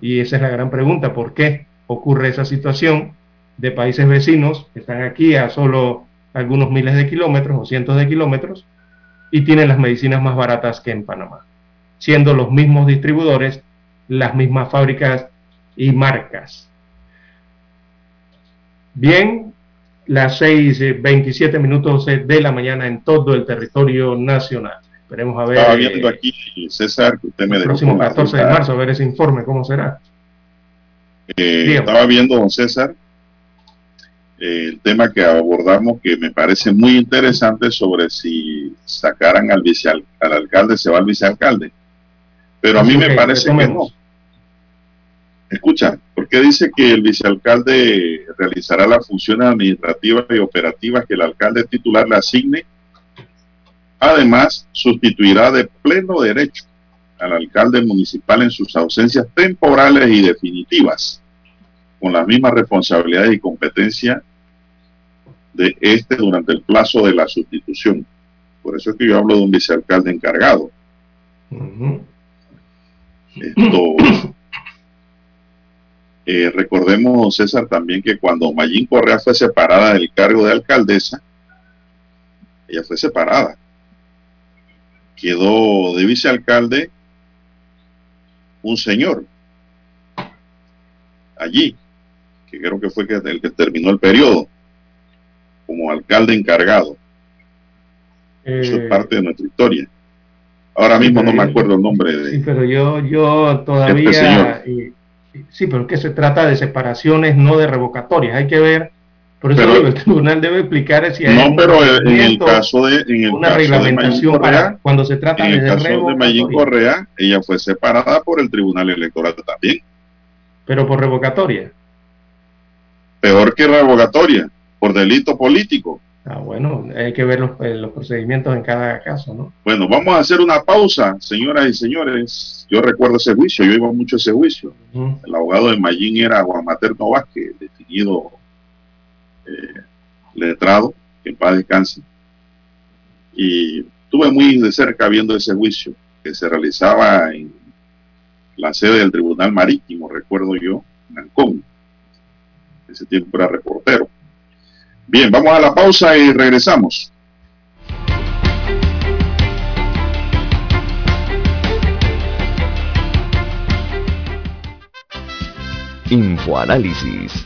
Y esa es la gran pregunta, ¿por qué ocurre esa situación de países vecinos que están aquí a solo algunos miles de kilómetros o cientos de kilómetros y tienen las medicinas más baratas que en Panamá, siendo los mismos distribuidores, las mismas fábricas y marcas. Bien, las 6.27 eh, minutos de la mañana en todo el territorio nacional. Esperemos a ver. Estaba viendo eh, aquí, César, que usted me El próximo 14 de marzo, a ver ese informe, ¿cómo será? Eh, estaba viendo, don César, eh, el tema que abordamos que me parece muy interesante sobre si sacaran al, viceal, al alcalde, se va al vicealcalde. Pero a mí me parece que no. Escucha, porque dice que el vicealcalde realizará las funciones administrativas y operativas que el alcalde titular le asigne Además, sustituirá de pleno derecho al alcalde municipal en sus ausencias temporales y definitivas, con las mismas responsabilidades y competencia de este durante el plazo de la sustitución. Por eso es que yo hablo de un vicealcalde encargado. Esto, eh, recordemos, César, también que cuando Mayín Correa fue separada del cargo de alcaldesa, ella fue separada quedó de vicealcalde un señor allí, que creo que fue el que terminó el periodo como alcalde encargado. Eso es eh, parte de nuestra historia. Ahora mismo no me acuerdo el nombre de. Sí, pero yo, yo todavía. Este sí, pero es que se trata de separaciones, no de revocatorias. Hay que ver. Por eso el tribunal debe explicar si hay. No, pero en el caso de. En el una reglamentación para cuando se trata en el de. caso de Mayín Correa, ella fue separada por el tribunal electoral también. Pero por revocatoria. Peor que revocatoria, por delito político. Ah, bueno, hay que ver eh, los, procedimientos en cada caso, ¿no? Bueno, vamos a hacer una pausa, señoras y señores. Yo recuerdo ese juicio, yo iba mucho a ese juicio. El abogado de Mayín era Juan Materno Vázquez, definido eh, letrado, en paz descanse. Y estuve muy de cerca viendo ese juicio que se realizaba en la sede del Tribunal Marítimo, recuerdo yo, en Ancón. Ese tiempo era reportero. Bien, vamos a la pausa y regresamos. Infoanálisis.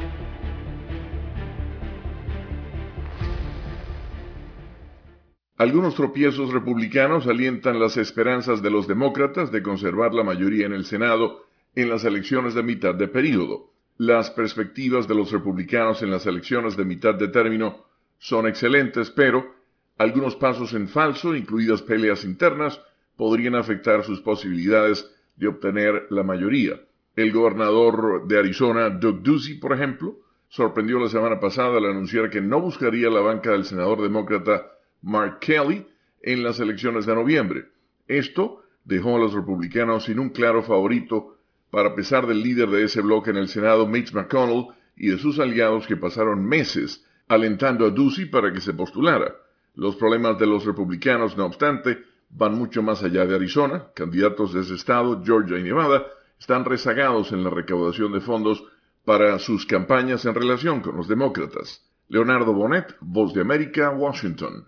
Algunos tropiezos republicanos alientan las esperanzas de los demócratas de conservar la mayoría en el Senado en las elecciones de mitad de período. Las perspectivas de los republicanos en las elecciones de mitad de término son excelentes, pero algunos pasos en falso, incluidas peleas internas, podrían afectar sus posibilidades de obtener la mayoría. El gobernador de Arizona, Doug Ducey, por ejemplo, sorprendió la semana pasada al anunciar que no buscaría la banca del senador demócrata Mark Kelly en las elecciones de noviembre. Esto dejó a los republicanos sin un claro favorito para pesar del líder de ese bloque en el Senado, Mitch McConnell, y de sus aliados que pasaron meses alentando a Ducey para que se postulara. Los problemas de los republicanos, no obstante, van mucho más allá de Arizona. Candidatos de ese estado, Georgia y Nevada, están rezagados en la recaudación de fondos para sus campañas en relación con los demócratas. Leonardo Bonet, Voz de América, Washington.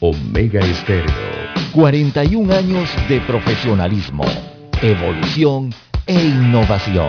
Omega Estéreo. 41 años de profesionalismo, evolución e innovación.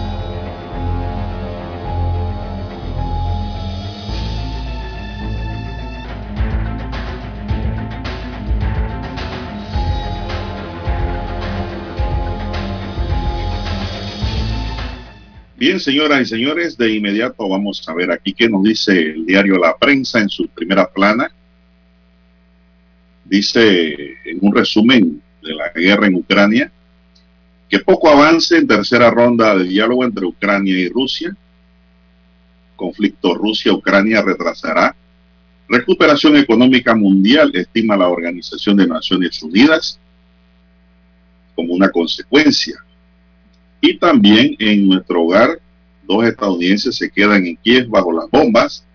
Bien, señoras y señores, de inmediato vamos a ver aquí qué nos dice el diario La Prensa en su primera plana. Dice en un resumen de la guerra en Ucrania que poco avance en tercera ronda de diálogo entre Ucrania y Rusia. Conflicto Rusia-Ucrania retrasará Recuperación económica mundial, estima la Organización de Naciones Unidas, como una consecuencia. Y también en nuestro hogar, dos estadounidenses se quedan en Kiev bajo las bombas,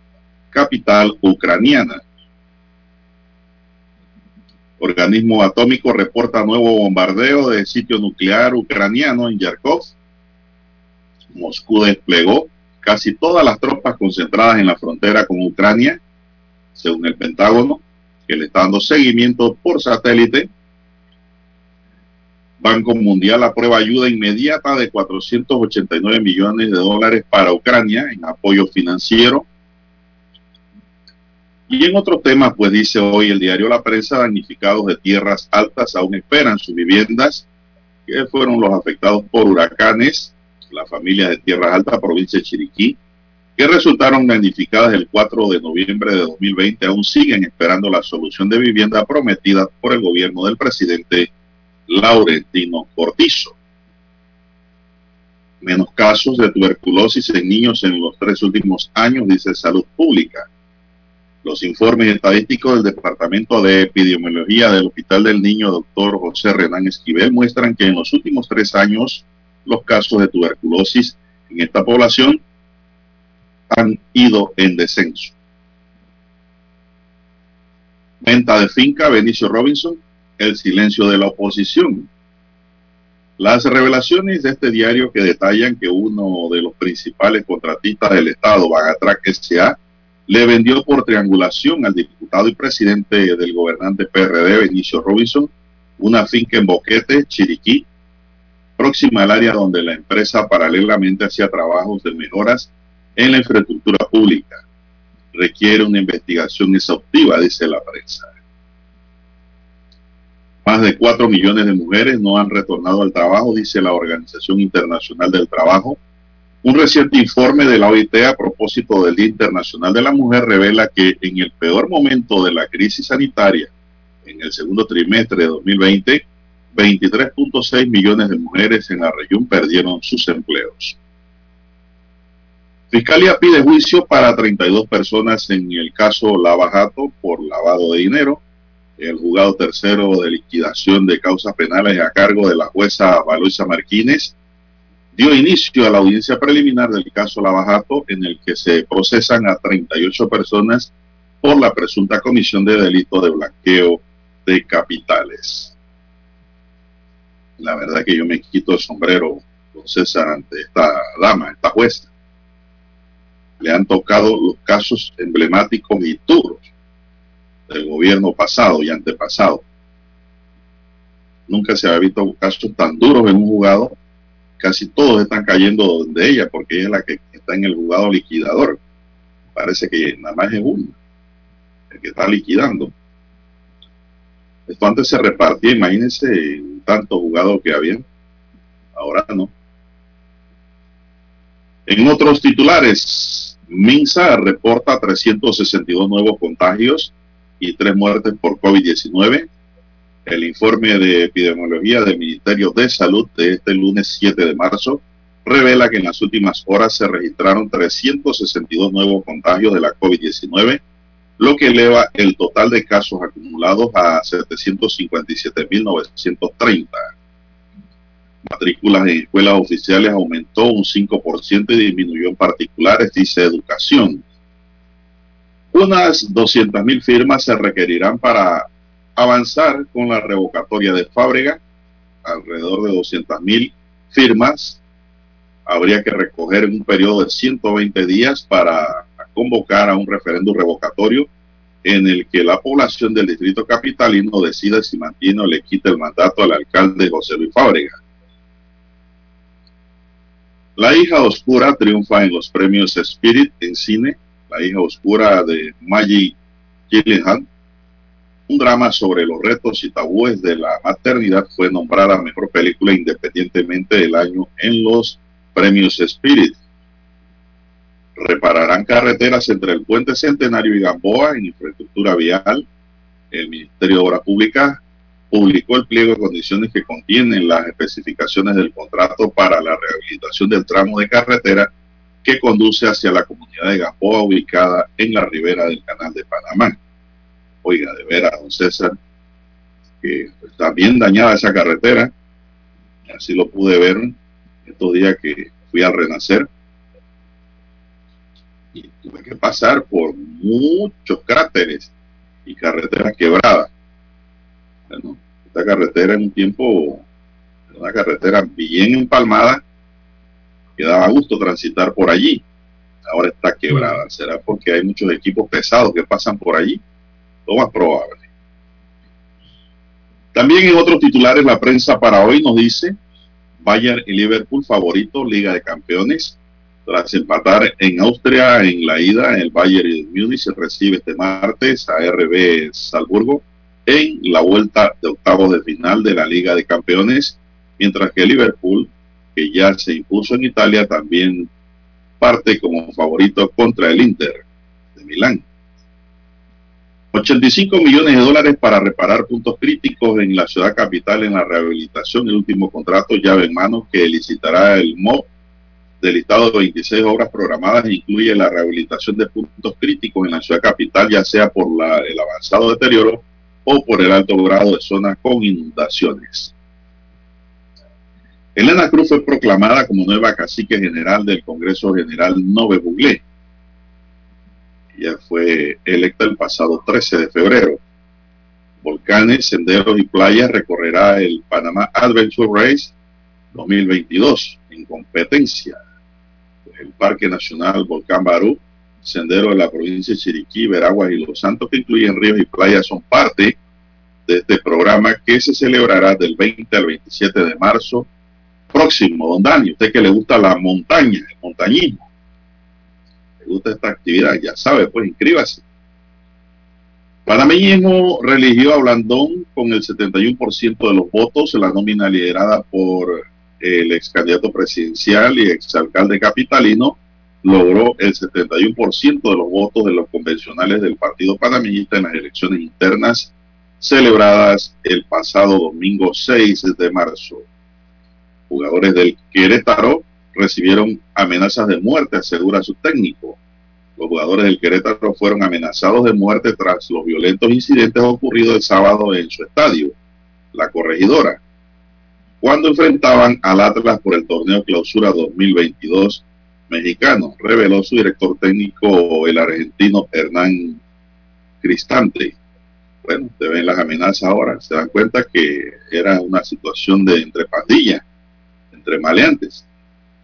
capital ucraniana. Organismo atómico reporta nuevo bombardeo de sitio nuclear ucraniano en Yarkov. Moscú desplegó casi todas las tropas concentradas en la frontera con Ucrania, según el Pentágono, que le está dando seguimiento por satélite. Banco Mundial aprueba ayuda inmediata de 489 millones de dólares para Ucrania en apoyo financiero. Y en otro tema, pues dice hoy el diario La Prensa, damnificados de tierras altas aún esperan sus viviendas, que fueron los afectados por huracanes, la familia de Tierras Altas, provincia de Chiriquí, que resultaron damnificadas el 4 de noviembre de 2020, aún siguen esperando la solución de vivienda prometida por el gobierno del presidente Laurentino Cortizo. Menos casos de tuberculosis en niños en los tres últimos años, dice Salud Pública. Los informes estadísticos del Departamento de Epidemiología del Hospital del Niño, doctor José Renán Esquivel, muestran que en los últimos tres años los casos de tuberculosis en esta población han ido en descenso. Venta de finca, Benicio Robinson, el silencio de la oposición. Las revelaciones de este diario que detallan que uno de los principales contratistas del Estado, Bagatrac S.A., le vendió por triangulación al diputado y presidente del gobernante PRD, Benicio Robinson, una finca en Boquete, Chiriquí, próxima al área donde la empresa paralelamente hacía trabajos de mejoras en la infraestructura pública. Requiere una investigación exhaustiva, dice la prensa. Más de 4 millones de mujeres no han retornado al trabajo, dice la Organización Internacional del Trabajo, un reciente informe de la OIT a propósito del Día Internacional de la Mujer revela que en el peor momento de la crisis sanitaria, en el segundo trimestre de 2020, 23.6 millones de mujeres en la región perdieron sus empleos. Fiscalía pide juicio para 32 personas en el caso Lavajato por lavado de dinero. El juzgado tercero de liquidación de causas penales a cargo de la jueza Valoisa Martínez dio inicio a la audiencia preliminar del caso Lavajato, en el que se procesan a 38 personas por la presunta comisión de delito de blanqueo de capitales. La verdad que yo me quito el sombrero, César, ante esta dama, esta jueza. Le han tocado los casos emblemáticos y duros del gobierno pasado y antepasado. Nunca se había visto casos tan duros en un juzgado casi todos están cayendo de ella porque ella es la que está en el juzgado liquidador. Parece que nada más es uno el que está liquidando. Esto antes se repartía, imagínense, tanto juzgado que había. Ahora no. En otros titulares, Minsa reporta 362 nuevos contagios y tres muertes por COVID-19. El informe de epidemiología del Ministerio de Salud de este lunes 7 de marzo revela que en las últimas horas se registraron 362 nuevos contagios de la COVID-19, lo que eleva el total de casos acumulados a 757.930. Matrículas en escuelas oficiales aumentó un 5% y disminuyó en particulares, dice Educación. Unas 200.000 firmas se requerirán para avanzar con la revocatoria de Fábrega, alrededor de 200 mil firmas. Habría que recoger en un periodo de 120 días para convocar a un referéndum revocatorio en el que la población del distrito capitalino decida si mantiene o le quita el mandato al alcalde José Luis Fábrega. La hija oscura triunfa en los premios Spirit en cine. La hija oscura de Maggie Gyllenhaal un drama sobre los retos y tabúes de la maternidad fue nombrada mejor película independientemente del año en los premios Spirit. Repararán carreteras entre el puente Centenario y Gamboa en infraestructura vial. El Ministerio de Obras Públicas publicó el pliego de condiciones que contienen las especificaciones del contrato para la rehabilitación del tramo de carretera que conduce hacia la comunidad de Gamboa, ubicada en la ribera del Canal de Panamá. Oiga, de veras, don César, que está bien dañada esa carretera. Así lo pude ver estos días que fui al renacer. Y tuve que pasar por muchos cráteres y carreteras quebradas. Bueno, esta carretera en un tiempo, una carretera bien empalmada, que daba gusto transitar por allí. Ahora está quebrada. ¿Será porque hay muchos equipos pesados que pasan por allí? Lo más probable. También en otros titulares, la prensa para hoy nos dice, Bayern y Liverpool favorito, Liga de Campeones. Tras empatar en Austria en la ida, el Bayern y el Múnich se recibe este martes a RB Salzburgo en la vuelta de octavos de final de la Liga de Campeones, mientras que Liverpool, que ya se impuso en Italia, también parte como favorito contra el Inter de Milán. 85 millones de dólares para reparar puntos críticos en la ciudad capital en la rehabilitación. El último contrato llave en mano que licitará el MOB del listado de 26 obras programadas incluye la rehabilitación de puntos críticos en la ciudad capital, ya sea por el avanzado deterioro o por el alto grado de zonas con inundaciones. Elena Cruz fue proclamada como nueva cacique general del Congreso General Nove Buglé ya fue electa el pasado 13 de febrero. Volcanes, senderos y playas recorrerá el Panamá Adventure Race 2022 en competencia. El Parque Nacional Volcán Barú, sendero de la provincia de Chiriquí, Veraguas y Los Santos, que incluyen ríos y playas, son parte de este programa que se celebrará del 20 al 27 de marzo próximo. Don Dani, usted que le gusta la montaña, el montañismo gusta esta actividad, ya sabe, pues inscríbase. Panameñismo religió a Blandón con el 71% de los votos, la nómina liderada por el ex candidato presidencial y exalcalde capitalino logró el 71% de los votos de los convencionales del Partido Panameñista en las elecciones internas celebradas el pasado domingo 6 de marzo. Jugadores del Querétaro recibieron amenazas de muerte, asegura su técnico. Los jugadores del Querétaro fueron amenazados de muerte tras los violentos incidentes ocurridos el sábado en su estadio, la corregidora, cuando enfrentaban al Atlas por el torneo Clausura 2022 mexicano, reveló su director técnico, el argentino Hernán Cristante. Bueno, te ven las amenazas ahora, se dan cuenta que era una situación de entre pandillas, entre maleantes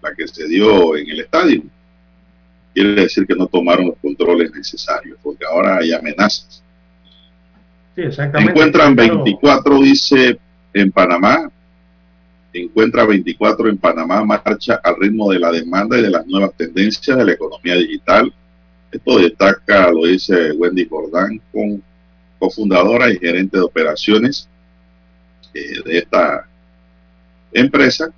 la que se dio en el estadio. Quiere decir que no tomaron los controles necesarios, porque ahora hay amenazas. Sí, exactamente. Encuentran 24, dice, en Panamá. Encuentra 24 en Panamá, marcha al ritmo de la demanda y de las nuevas tendencias de la economía digital. Esto destaca, lo dice Wendy Jordán, con, cofundadora y gerente de operaciones eh, de esta empresa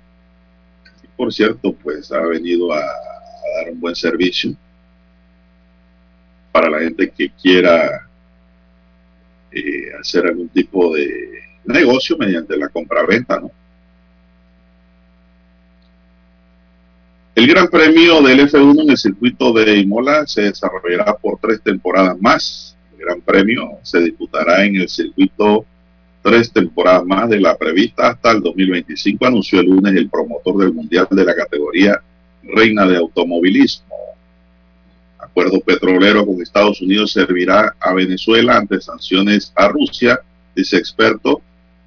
por cierto, pues ha venido a, dar un buen servicio para la gente que quiera eh, hacer algún tipo de negocio mediante la compra-venta, ¿no? El Gran Premio del F1 en el circuito de Imola se desarrollará por tres temporadas más. El Gran Premio se disputará en el circuito tres temporadas más de la prevista hasta el 2025, anunció el lunes el promotor del Mundial de la categoría Reina de Automovilismo. Acuerdo petrolero con Estados Unidos servirá a Venezuela ante sanciones a Rusia, dice experto.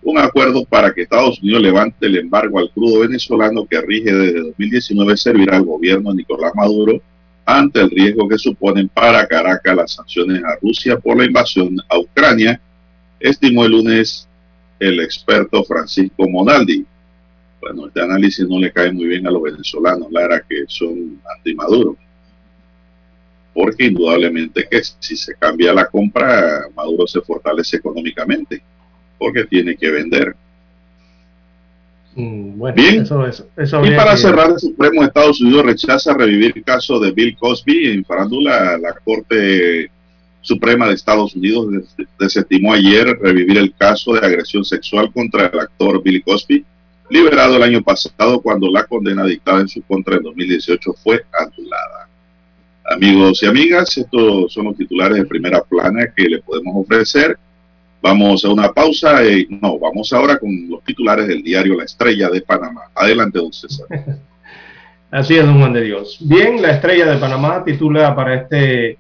Un acuerdo para que Estados Unidos levante el embargo al crudo venezolano que rige desde 2019 servirá al gobierno de Nicolás Maduro ante el riesgo que suponen para Caracas las sanciones a Rusia por la invasión a Ucrania, estimó el lunes el experto Francisco Monaldi. Bueno, este análisis no le cae muy bien a los venezolanos, Lara, que son anti-Maduro. Porque indudablemente que si se cambia la compra, Maduro se fortalece económicamente, porque tiene que vender. Mm, Bien, y para cerrar, el Supremo de Estados Unidos rechaza revivir el caso de Bill Cosby en farándula. La Corte Suprema de Estados Unidos desestimó ayer revivir el caso de agresión sexual contra el actor Billy Cosby liberado el año pasado cuando la condena dictada en su contra en 2018 fue anulada. Amigos y amigas, estos son los titulares de primera plana que le podemos ofrecer. Vamos a una pausa y no, vamos ahora con los titulares del diario La Estrella de Panamá. Adelante, don César. <laughs> Así es, don Juan de Dios. Bien, La Estrella de Panamá titula para este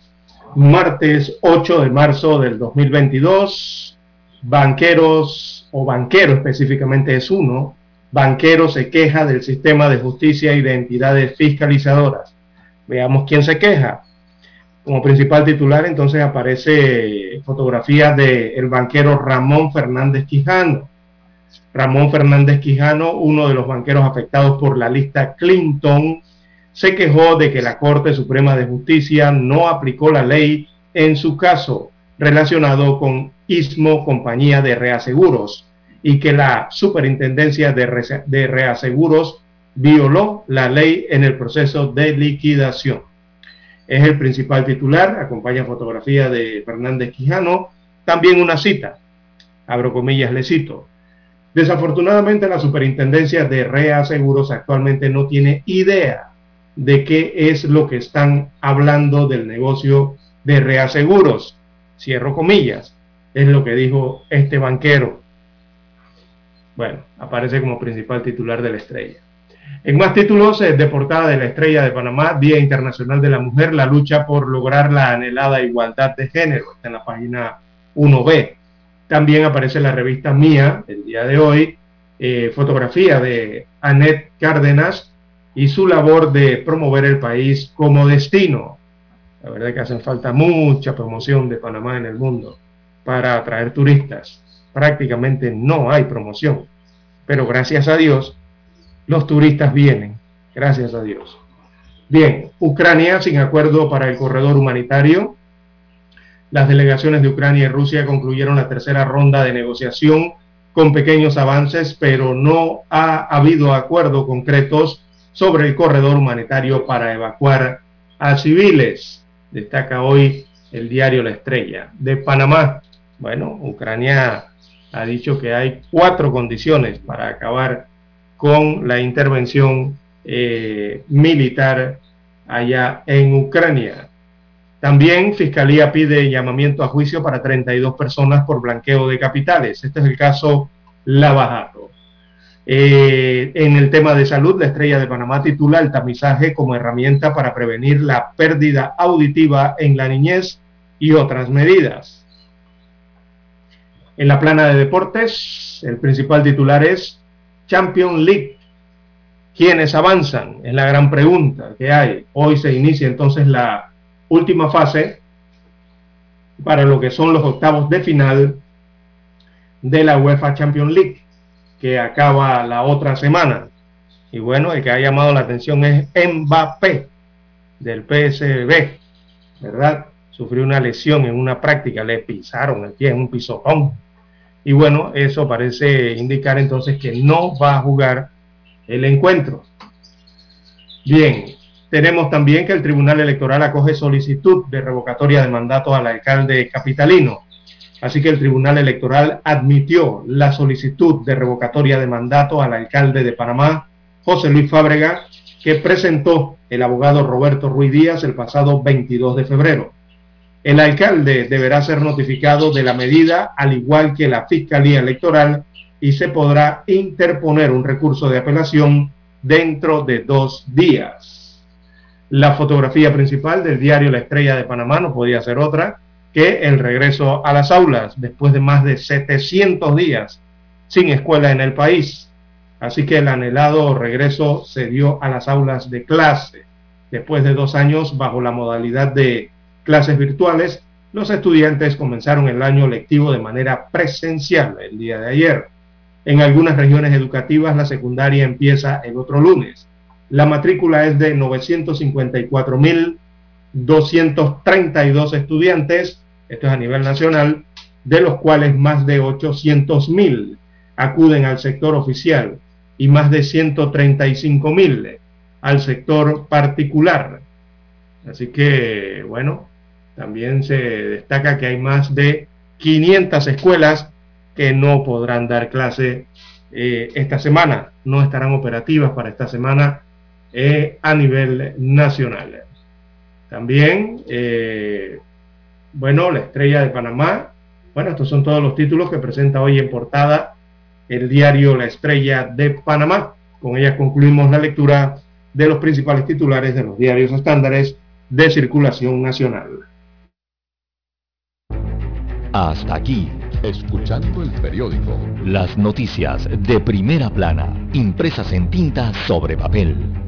martes 8 de marzo del 2022, banqueros o banquero específicamente es uno, banquero se queja del sistema de justicia y de entidades fiscalizadoras. Veamos quién se queja. Como principal titular entonces aparece fotografía del el banquero Ramón Fernández Quijano. Ramón Fernández Quijano, uno de los banqueros afectados por la lista Clinton, se quejó de que la Corte Suprema de Justicia no aplicó la ley en su caso relacionado con Istmo Compañía de Reaseguros y que la Superintendencia de, Reaseguros violó la ley en el proceso de liquidación. Es el principal titular, acompaña fotografía de Fernández Quijano, también una cita, abro comillas, le cito. Desafortunadamente la Superintendencia de Reaseguros actualmente no tiene idea de qué es lo que están hablando del negocio de reaseguros. Cierro comillas, es lo que dijo este banquero. Bueno, aparece como principal titular de la estrella. En más títulos eh, de portada de la estrella de Panamá, Día Internacional de la Mujer, la lucha por lograr la anhelada igualdad de género. Está en la página 1B. También aparece la revista Mía, el día de hoy, eh, fotografía de Annette Cárdenas, y su labor de promover el país como destino. La verdad que hacen falta mucha promoción de Panamá en el mundo para atraer turistas. Prácticamente no hay promoción, pero gracias a Dios los turistas vienen, gracias a Dios. Bien, Ucrania sin acuerdo para el corredor humanitario. Las delegaciones de Ucrania y Rusia concluyeron la tercera ronda de negociación con pequeños avances, pero no ha habido acuerdos concretos sobre el corredor humanitario para evacuar a civiles. Destaca hoy el diario La Estrella. De Panamá, bueno, Ucrania ha dicho que hay cuatro condiciones para acabar con la intervención eh, militar allá en Ucrania. También Fiscalía pide llamamiento a juicio para 32 personas por blanqueo de capitales. Este es el caso Lavajato. Eh, en el tema de salud, la estrella de Panamá titula el tamizaje como herramienta para prevenir la pérdida auditiva en la niñez y otras medidas. En la plana de deportes, el principal titular es Champion League. ¿Quiénes avanzan? Es la gran pregunta que hay. Hoy se inicia entonces la última fase para lo que son los octavos de final de la UEFA Champions League que acaba la otra semana. Y bueno, el que ha llamado la atención es Mbappé del PSB, ¿verdad? Sufrió una lesión en una práctica, le pisaron el pie en un pisotón. Y bueno, eso parece indicar entonces que no va a jugar el encuentro. Bien, tenemos también que el Tribunal Electoral acoge solicitud de revocatoria de mandato al alcalde capitalino. Así que el Tribunal Electoral admitió la solicitud de revocatoria de mandato al alcalde de Panamá, José Luis Fábrega, que presentó el abogado Roberto Ruiz Díaz el pasado 22 de febrero. El alcalde deberá ser notificado de la medida, al igual que la Fiscalía Electoral, y se podrá interponer un recurso de apelación dentro de dos días. La fotografía principal del diario La Estrella de Panamá no podía ser otra que el regreso a las aulas después de más de 700 días sin escuela en el país. Así que el anhelado regreso se dio a las aulas de clase. Después de dos años bajo la modalidad de clases virtuales, los estudiantes comenzaron el año lectivo de manera presencial el día de ayer. En algunas regiones educativas la secundaria empieza el otro lunes. La matrícula es de 954.232 estudiantes esto es a nivel nacional, de los cuales más de 800 mil acuden al sector oficial y más de 135 mil al sector particular. Así que, bueno, también se destaca que hay más de 500 escuelas que no podrán dar clase eh, esta semana, no estarán operativas para esta semana eh, a nivel nacional. También, eh, bueno, la estrella de Panamá, bueno, estos son todos los títulos que presenta hoy en portada el diario La Estrella de Panamá. Con ella concluimos la lectura de los principales titulares de los diarios estándares de circulación nacional. Hasta aquí, escuchando el periódico. Las noticias de primera plana, impresas en tinta sobre papel.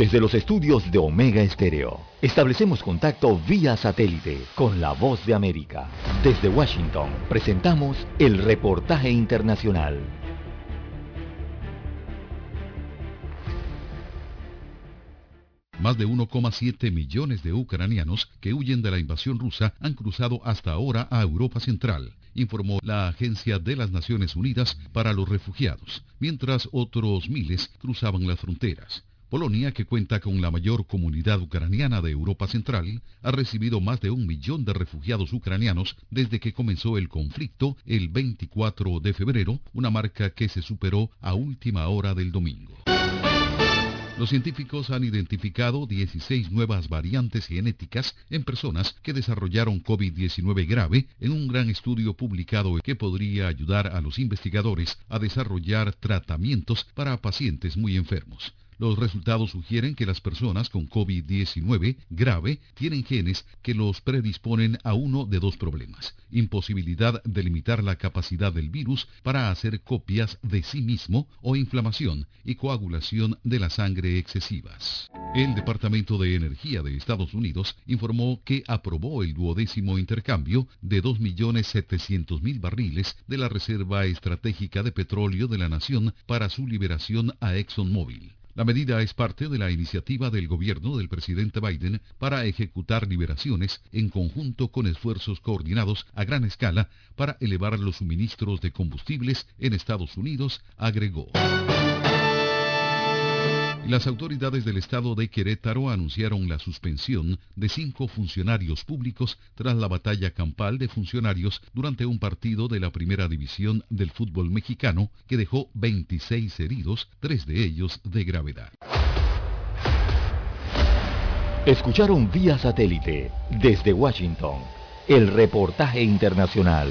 Desde los estudios de Omega Estéreo, establecemos contacto vía satélite con la voz de América. Desde Washington, presentamos el reportaje internacional. Más de 1,7 millones de ucranianos que huyen de la invasión rusa han cruzado hasta ahora a Europa Central, informó la Agencia de las Naciones Unidas para los Refugiados, mientras otros miles cruzaban las fronteras. Polonia, que cuenta con la mayor comunidad ucraniana de Europa Central, ha recibido más de un millón de refugiados ucranianos desde que comenzó el conflicto el 24 de febrero, una marca que se superó a última hora del domingo. Los científicos han identificado 16 nuevas variantes genéticas en personas que desarrollaron COVID-19 grave en un gran estudio publicado que podría ayudar a los investigadores a desarrollar tratamientos para pacientes muy enfermos. Los resultados sugieren que las personas con COVID-19 grave tienen genes que los predisponen a uno de dos problemas. Imposibilidad de limitar la capacidad del virus para hacer copias de sí mismo o inflamación y coagulación de la sangre excesivas. El Departamento de Energía de Estados Unidos informó que aprobó el duodécimo intercambio de 2.700.000 barriles de la Reserva Estratégica de Petróleo de la Nación para su liberación a ExxonMobil. La medida es parte de la iniciativa del gobierno del presidente Biden para ejecutar liberaciones en conjunto con esfuerzos coordinados a gran escala para elevar los suministros de combustibles en Estados Unidos, agregó. Las autoridades del estado de Querétaro anunciaron la suspensión de cinco funcionarios públicos tras la batalla campal de funcionarios durante un partido de la primera división del fútbol mexicano que dejó 26 heridos, tres de ellos de gravedad. Escucharon vía satélite desde Washington el reportaje internacional.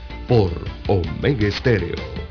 por Omega Estéreo.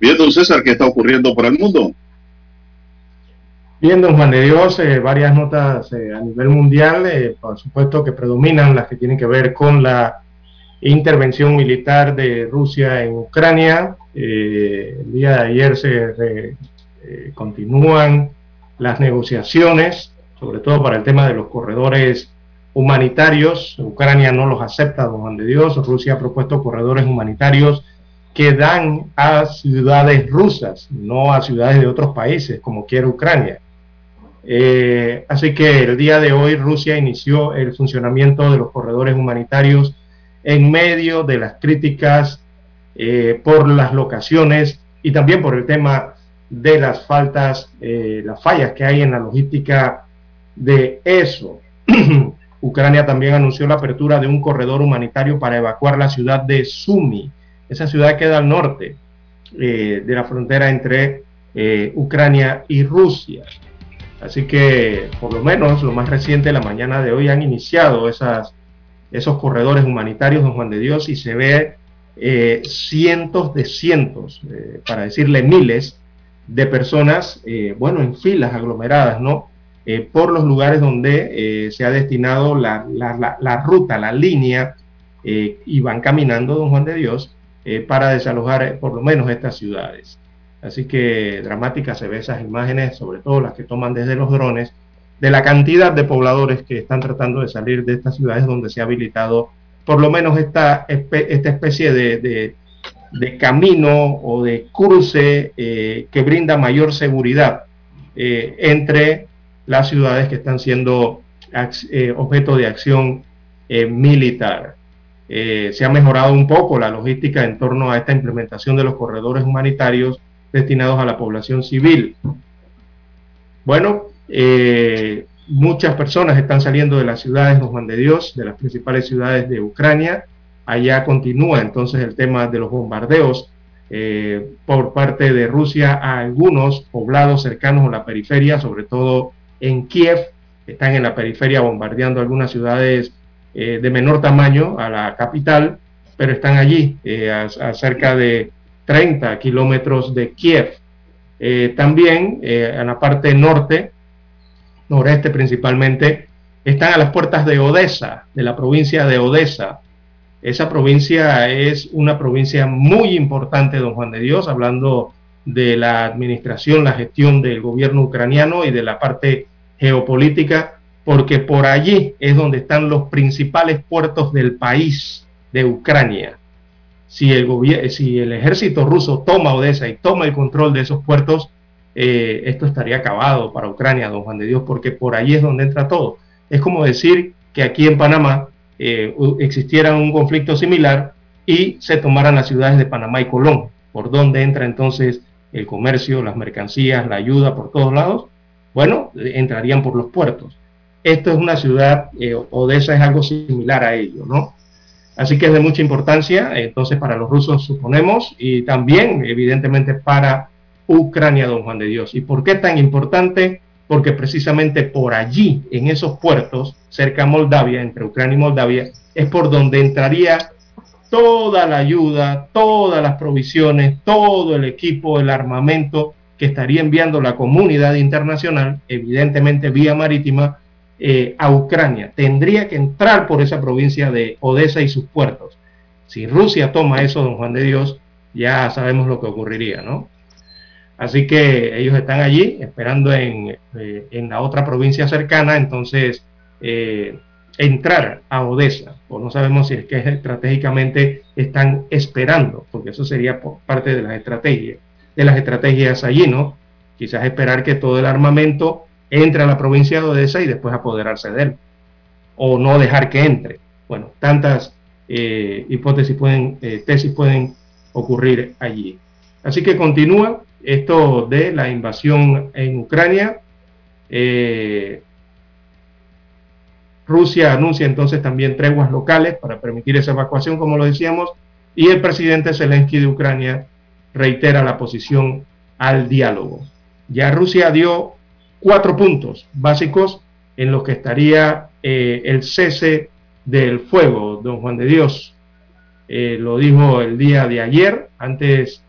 Bien, don César, ¿qué está ocurriendo por el mundo? Bien, don Juan de Dios, eh, varias notas eh, a nivel mundial, eh, por supuesto que predominan las que tienen que ver con la intervención militar de Rusia en Ucrania. el día de ayer se continúan las negociaciones, sobre todo para el tema de los corredores humanitarios. Ucrania no los acepta, don Juan de Dios. Rusia ha propuesto corredores humanitarios que dan a ciudades rusas, no a ciudades de otros países, como quiere Ucrania. Eh, así que el día de hoy Rusia inició el funcionamiento de los corredores humanitarios en medio de las críticas eh, por las locaciones y también por el tema de las faltas, eh, las fallas que hay en la logística de eso. <clears throat> Ucrania también anunció la apertura de un corredor humanitario para evacuar la ciudad de Sumi, esa ciudad queda al norte eh, de la frontera entre eh, Ucrania y Rusia. Así que, por lo menos, lo más reciente, la mañana de hoy, han iniciado esas, esos corredores humanitarios, don Juan de Dios, y se ve eh, cientos de cientos, para decirle miles, de personas, bueno, en filas aglomeradas, ¿no? por los lugares donde se ha destinado la, la, la ruta, la línea, y van caminando, don Juan de Dios, eh, para desalojar eh, por lo menos estas ciudades. Así que dramáticas se ven esas imágenes, sobre todo las que toman desde los drones, de la cantidad de pobladores que están tratando de salir de estas ciudades donde se ha habilitado por lo menos esta, esta especie de, camino o de cruce eh, que brinda mayor seguridad entre las ciudades que están siendo objeto de acción militar. Eh, se ha mejorado un poco la logística en torno a esta implementación de los corredores humanitarios destinados a la población civil. Bueno, eh, muchas personas están saliendo de las ciudades, don Juan de Dios, de las principales ciudades de Ucrania. Allá continúa entonces el tema de los bombardeos eh, por parte de Rusia a algunos poblados cercanos a la periferia, sobre todo en Kiev, están en la periferia bombardeando algunas ciudades eh, de menor tamaño a la capital, pero están allí, eh, a, cerca de 30 kilómetros de Kiev. Eh, también en la parte norte, noreste principalmente, están a las puertas de Odessa, de la provincia de Odessa. Esa provincia es una provincia muy importante, don Juan de Dios, hablando de la administración, la gestión del gobierno ucraniano y de la parte geopolítica porque por allí es donde están los principales puertos del país de Ucrania. Si el, si el ejército ruso toma Odessa y toma el control de esos puertos, eh, esto estaría acabado para Ucrania, don Juan de Dios, porque por allí es donde entra todo. Es como decir que aquí en Panamá eh, existiera un conflicto similar y se tomaran las ciudades de Panamá y Colón, por donde entra entonces el comercio, las mercancías, la ayuda por todos lados. Bueno, entrarían por los puertos. Esto es una ciudad, eh, Odessa es algo similar a ello, ¿no? Así que es de mucha importancia, entonces, para los rusos, suponemos, y también, evidentemente, para Ucrania, don Juan de Dios. ¿Y por qué tan importante? Porque precisamente por allí, en esos puertos, cerca a Moldavia, entre Ucrania y Moldavia, es por donde entraría toda la ayuda, todas las provisiones, todo el equipo, el armamento que estaría enviando la comunidad internacional, evidentemente vía marítima, eh, a Ucrania. Tendría que entrar por esa provincia de Odessa y sus puertos. Si Rusia toma eso, don Juan de Dios, ya sabemos lo que ocurriría, ¿no? Así que ellos están allí esperando en, eh, la otra provincia cercana, entonces eh, entrar a Odessa, o no sabemos si es que estratégicamente están esperando, porque eso sería parte de las estrategias, de las estrategias allí, ¿no? Quizás esperar que todo el armamento entre a la provincia de Odessa y después apoderarse de él, o no dejar que entre. Bueno, tantas hipótesis pueden, tesis pueden ocurrir allí. Así que continúa esto de la invasión en Ucrania. Rusia anuncia entonces también treguas locales para permitir esa evacuación, como lo decíamos, y el presidente Zelensky de Ucrania reitera la posición al diálogo. Ya Rusia dio cuatro puntos básicos en los que estaría eh, el cese del fuego, don Juan de Dios. Eh, lo dijo el día de ayer, antes,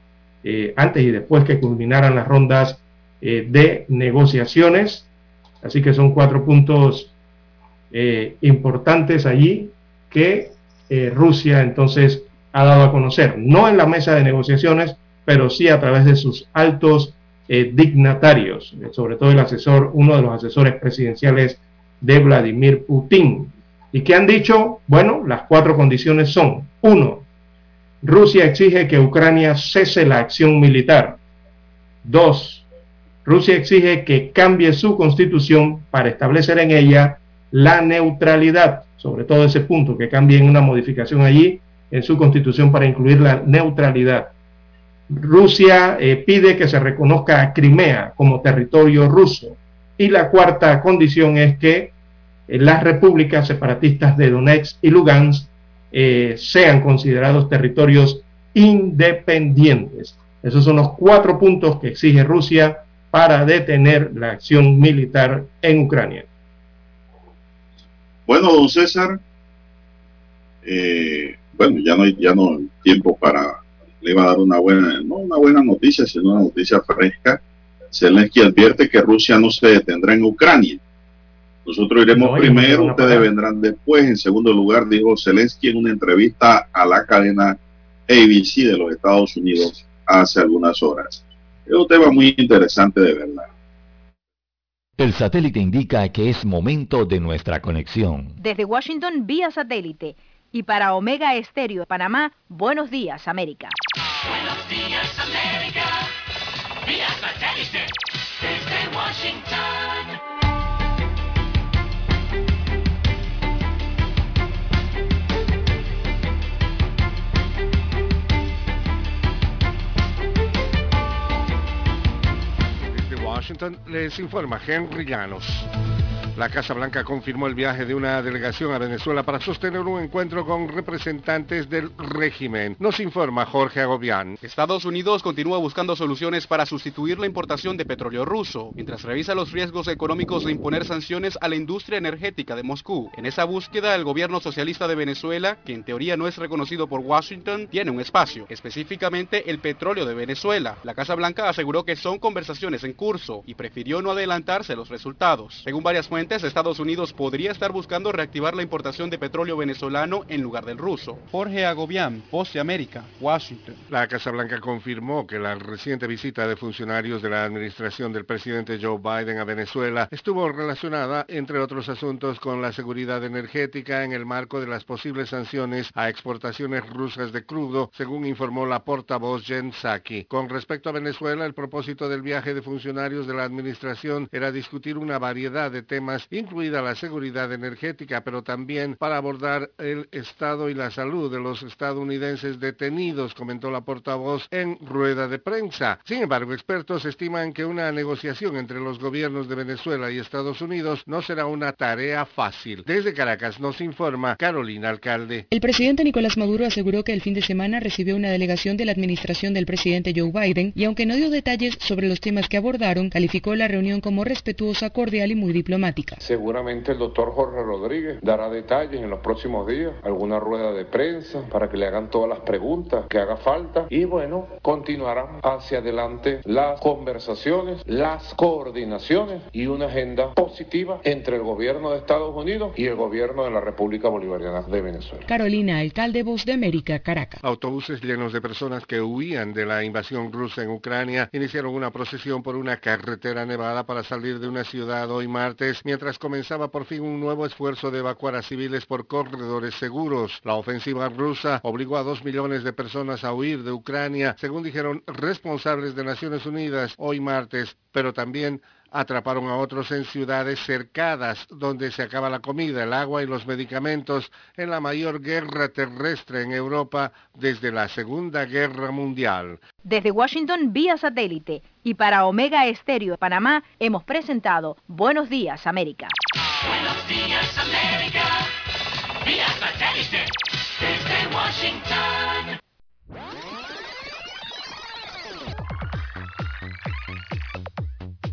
eh, antes y después que culminaran las rondas de negociaciones. Así que son cuatro puntos importantes allí que Rusia entonces ha dado a conocer, no en la mesa de negociaciones, pero sí a través de sus altos eh, dignatarios, sobre todo el asesor, uno de los asesores presidenciales de Vladimir Putin. ¿Y qué han dicho? Bueno, las cuatro condiciones son, uno, Rusia exige que Ucrania cese la acción militar. Dos, Rusia exige que cambie su constitución para establecer en ella la neutralidad, sobre todo ese punto, que cambie en una modificación allí en su constitución para incluir la neutralidad. Rusia eh, pide que se reconozca a Crimea como territorio ruso. Y la cuarta condición es que eh, las repúblicas separatistas de Donetsk y Lugansk eh, sean considerados territorios independientes. Esos son los cuatro puntos que exige Rusia para detener la acción militar en Ucrania. Bueno, don César, bueno, ya no hay ya no hay tiempo para, le iba a dar una buena, no una buena noticia, sino una noticia fresca. Zelensky advierte que Rusia no se detendrá en Ucrania. Nosotros iremos primero, ustedes vendrán después. En segundo lugar, dijo Zelensky en una entrevista a la cadena ABC de los Estados Unidos hace algunas horas. Es un tema muy interesante de verdad. El satélite indica que es momento de nuestra conexión. Desde Washington, vía satélite y para Omega Estéreo de Panamá, buenos días, América. Buenos días, América. Vía satélite. Desde Washington. Desde Washington les informa Henry Llanos. La Casa Blanca confirmó el viaje de una delegación a Venezuela para sostener un encuentro con representantes del régimen. Nos informa Jorge Agobián. Estados Unidos continúa buscando soluciones para sustituir la importación de petróleo ruso, mientras revisa los riesgos económicos de imponer sanciones a la industria energética de Moscú. En esa búsqueda, el gobierno socialista de Venezuela, que en teoría no es reconocido por Washington, tiene un espacio, específicamente el petróleo de Venezuela. La Casa Blanca aseguró que son conversaciones en curso y prefirió no adelantarse los resultados. Según varias fuentes, Estados Unidos podría estar buscando reactivar la importación de petróleo venezolano en lugar del ruso. Jorge Agobián, Voz de América, Washington. La Casa Blanca confirmó que la reciente visita de funcionarios de la administración del presidente Joe Biden a Venezuela estuvo relacionada, entre otros asuntos, con la seguridad energética en el marco de las posibles sanciones a exportaciones rusas de crudo, según informó la portavoz Jen Psaki. Con respecto a Venezuela, el propósito del viaje de funcionarios de la administración era discutir una variedad de temas incluida la seguridad energética, pero también para abordar el estado y la salud de los estadounidenses detenidos, comentó la portavoz en rueda de prensa. Sin embargo, expertos estiman que una negociación entre los gobiernos de Venezuela y Estados Unidos no será una tarea fácil. Desde Caracas nos informa Carolina Alcalde. El presidente Nicolás Maduro aseguró que el fin de semana recibió una delegación de la administración del presidente Joe Biden y aunque no dio detalles sobre los temas que abordaron, calificó la reunión como respetuosa, cordial y muy diplomática. Seguramente el doctor Jorge Rodríguez dará detalles en los próximos días, alguna rueda de prensa para que le hagan todas las preguntas que haga falta y bueno, continuarán hacia adelante las conversaciones, las coordinaciones y una agenda positiva entre el gobierno de Estados Unidos y el gobierno de la República Bolivariana de Venezuela. Carolina, alcalde Voz de América, Caracas. Autobuses llenos de personas que huían de la invasión rusa en Ucrania iniciaron una procesión por una carretera nevada para salir de una ciudad hoy martes, mientras comenzaba por fin un nuevo esfuerzo de evacuar a civiles por corredores seguros. La ofensiva rusa obligó a dos millones de personas a huir de Ucrania, según dijeron responsables de Naciones Unidas hoy martes, pero también atraparon a otros en ciudades cercadas donde se acaba la comida, el agua y los medicamentos en la mayor guerra terrestre en Europa desde la Segunda Guerra Mundial. Desde Washington vía satélite y para Omega Estéreo de Panamá hemos presentado Buenos Días América. Buenos días, América. Vía satélite. Desde Washington.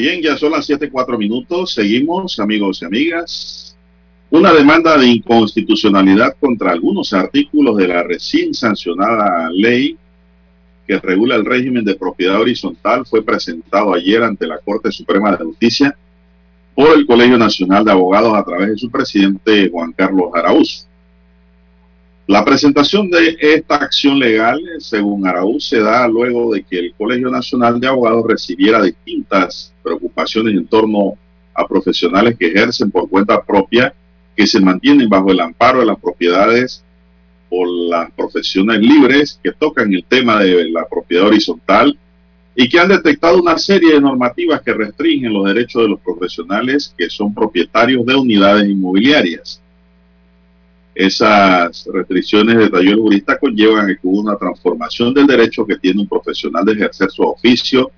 Bien, ya son las siete cuatro minutos. Seguimos, amigos y amigas. Una demanda de inconstitucionalidad contra algunos artículos de la recién sancionada ley que regula el régimen de propiedad horizontal fue presentado ayer ante la Corte Suprema de Justicia por el Colegio Nacional de Abogados a través de su presidente Juan Carlos Araúz. La presentación de esta acción legal, según Araúz, se da luego de que el Colegio Nacional de Abogados recibiera distintas preocupaciones en torno a profesionales que ejercen por cuenta propia, que se mantienen bajo el amparo de las propiedades o las profesiones libres que tocan el tema de la propiedad horizontal y que han detectado una serie de normativas que restringen los derechos de los profesionales que son propietarios de unidades inmobiliarias. Esas restricciones, detalló el jurista, conllevan una transformación del derecho que tiene un profesional de ejercer su oficio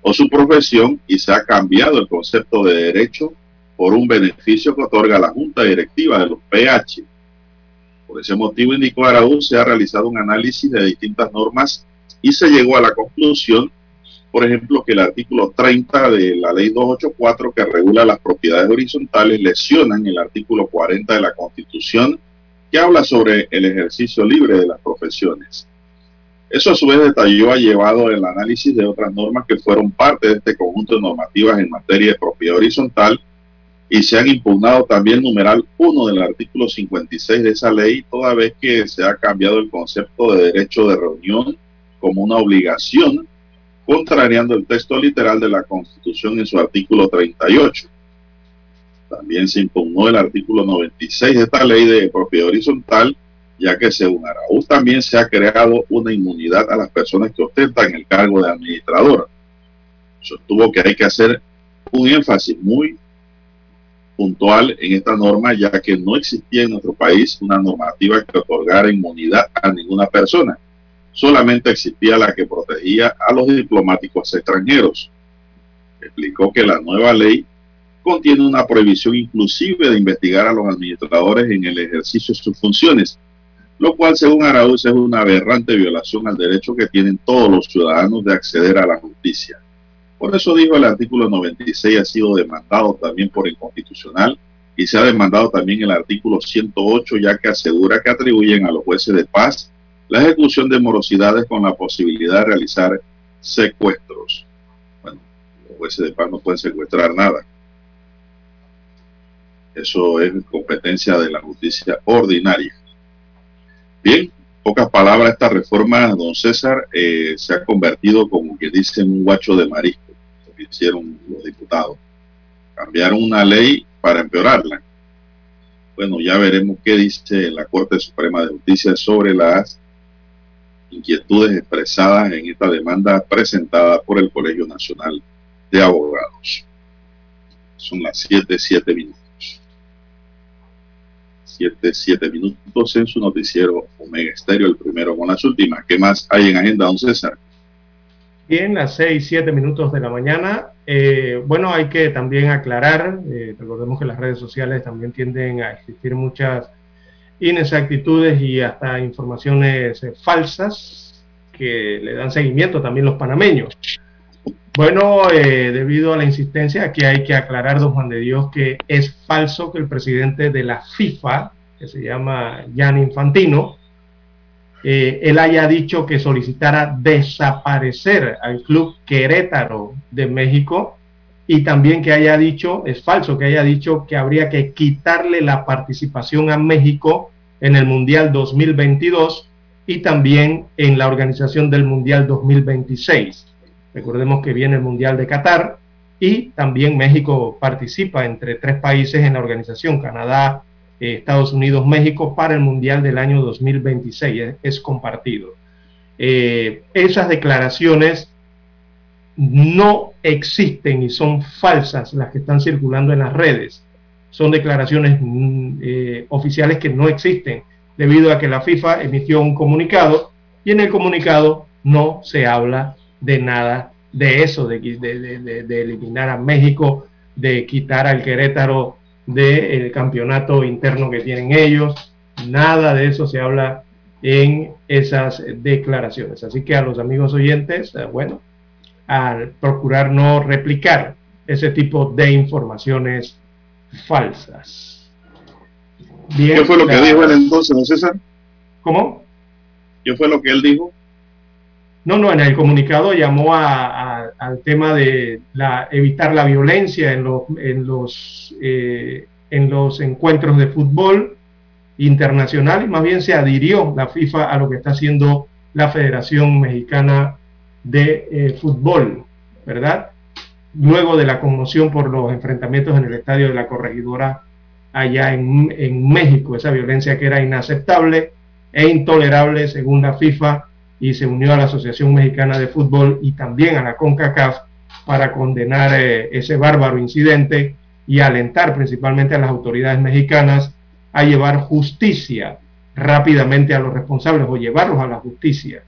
o su profesión y se ha cambiado el concepto de derecho por un beneficio que otorga la Junta Directiva de los PH. Por ese motivo, indicó Araúz, se ha realizado un análisis de distintas normas y se llegó a la conclusión, por ejemplo, que el artículo 30 de la ley 284 que regula las propiedades horizontales lesionan el artículo 40 de la Constitución que habla sobre el ejercicio libre de las profesiones. Eso a su vez detalló ha llevado el análisis de otras normas que fueron parte de este conjunto de normativas en materia de propiedad horizontal y se han impugnado también numeral 1 del artículo 56 de esa ley, toda vez que se ha cambiado el concepto de derecho de reunión como una obligación, contrariando el texto literal de la Constitución en su artículo 38. También se impugnó el artículo 96 de esta ley de propiedad horizontal, ya que según Araúz también se ha creado una inmunidad a las personas que ostentan el cargo de administrador. Sostuvo que hay que hacer un énfasis muy puntual en esta norma, ya que no existía en nuestro país una normativa que otorgara inmunidad a ninguna persona. Solamente existía la que protegía a los diplomáticos extranjeros. Explicó que la nueva ley contiene una prohibición inclusive de investigar a los administradores en el ejercicio de sus funciones, lo cual según Araúz es una aberrante violación al derecho que tienen todos los ciudadanos de acceder a la justicia. Por eso dijo el artículo 96 ha sido demandado también por inconstitucional y se ha demandado también el artículo 108 ya que asegura que atribuyen a los jueces de paz la ejecución de morosidades con la posibilidad de realizar secuestros. Bueno, los jueces de paz no pueden secuestrar nada. Eso es competencia de la justicia ordinaria. Bien, pocas palabras, esta reforma, don César, eh, se ha convertido como que dicen un guacho de marisco, lo que hicieron los diputados. Cambiaron una ley para empeorarla. Bueno, ya veremos qué dice la Corte Suprema de Justicia sobre las inquietudes expresadas en esta demanda presentada por el Colegio Nacional de Abogados. Son las 7, 7 minutos. 7, 7 minutos en su noticiero Omega Estéreo, el primero con las últimas. ¿Qué más hay en agenda, don César? Bien, las 6, 7 minutos de la mañana. Eh, bueno, hay que también aclarar, eh, recordemos que las redes sociales también tienden a existir muchas inexactitudes y hasta informaciones eh, falsas que le dan seguimiento también los panameños. Bueno, eh, debido a la insistencia, aquí hay que aclarar, don Juan de Dios, que es falso que el presidente de la FIFA, que se llama Jan Infantino, eh, él haya dicho que solicitara desaparecer al club Querétaro de México y también que haya dicho, es falso que haya dicho que habría que quitarle la participación a México en el Mundial 2022 y también en la organización del Mundial 2026. Recordemos que viene el Mundial de Qatar y también México participa entre tres países en la organización, Canadá, eh, Estados Unidos, México, para el Mundial del año 2026. Es, compartido. Eh, esas declaraciones no existen y son falsas las que están circulando en las redes. Son declaraciones mm, eh, oficiales que no existen debido a que la FIFA emitió un comunicado y en el comunicado no se habla de nada de eso, de, de, de, de eliminar a México, de quitar al Querétaro del campeonato interno que tienen ellos. Nada de eso se habla en esas declaraciones. Así que a los amigos oyentes, eh, bueno, al procurar no replicar ese tipo de informaciones falsas. Bien, ¿Qué fue lo que dijo él entonces, don César? ¿Cómo? ¿Qué fue lo que él dijo? No, no, en el comunicado llamó al tema de la, evitar la violencia eh, en los encuentros de fútbol internacional y más bien se adhirió la FIFA a lo que está haciendo la Federación Mexicana de eh, Fútbol, ¿verdad? Luego de la conmoción por los enfrentamientos en el estadio de la corregidora allá en México, esa violencia que era inaceptable e intolerable según la FIFA y se unió a la Asociación Mexicana de Fútbol y también a la CONCACAF para condenar eh, ese bárbaro incidente y alentar principalmente a las autoridades mexicanas a llevar justicia rápidamente a los responsables o llevarlos a la justicia.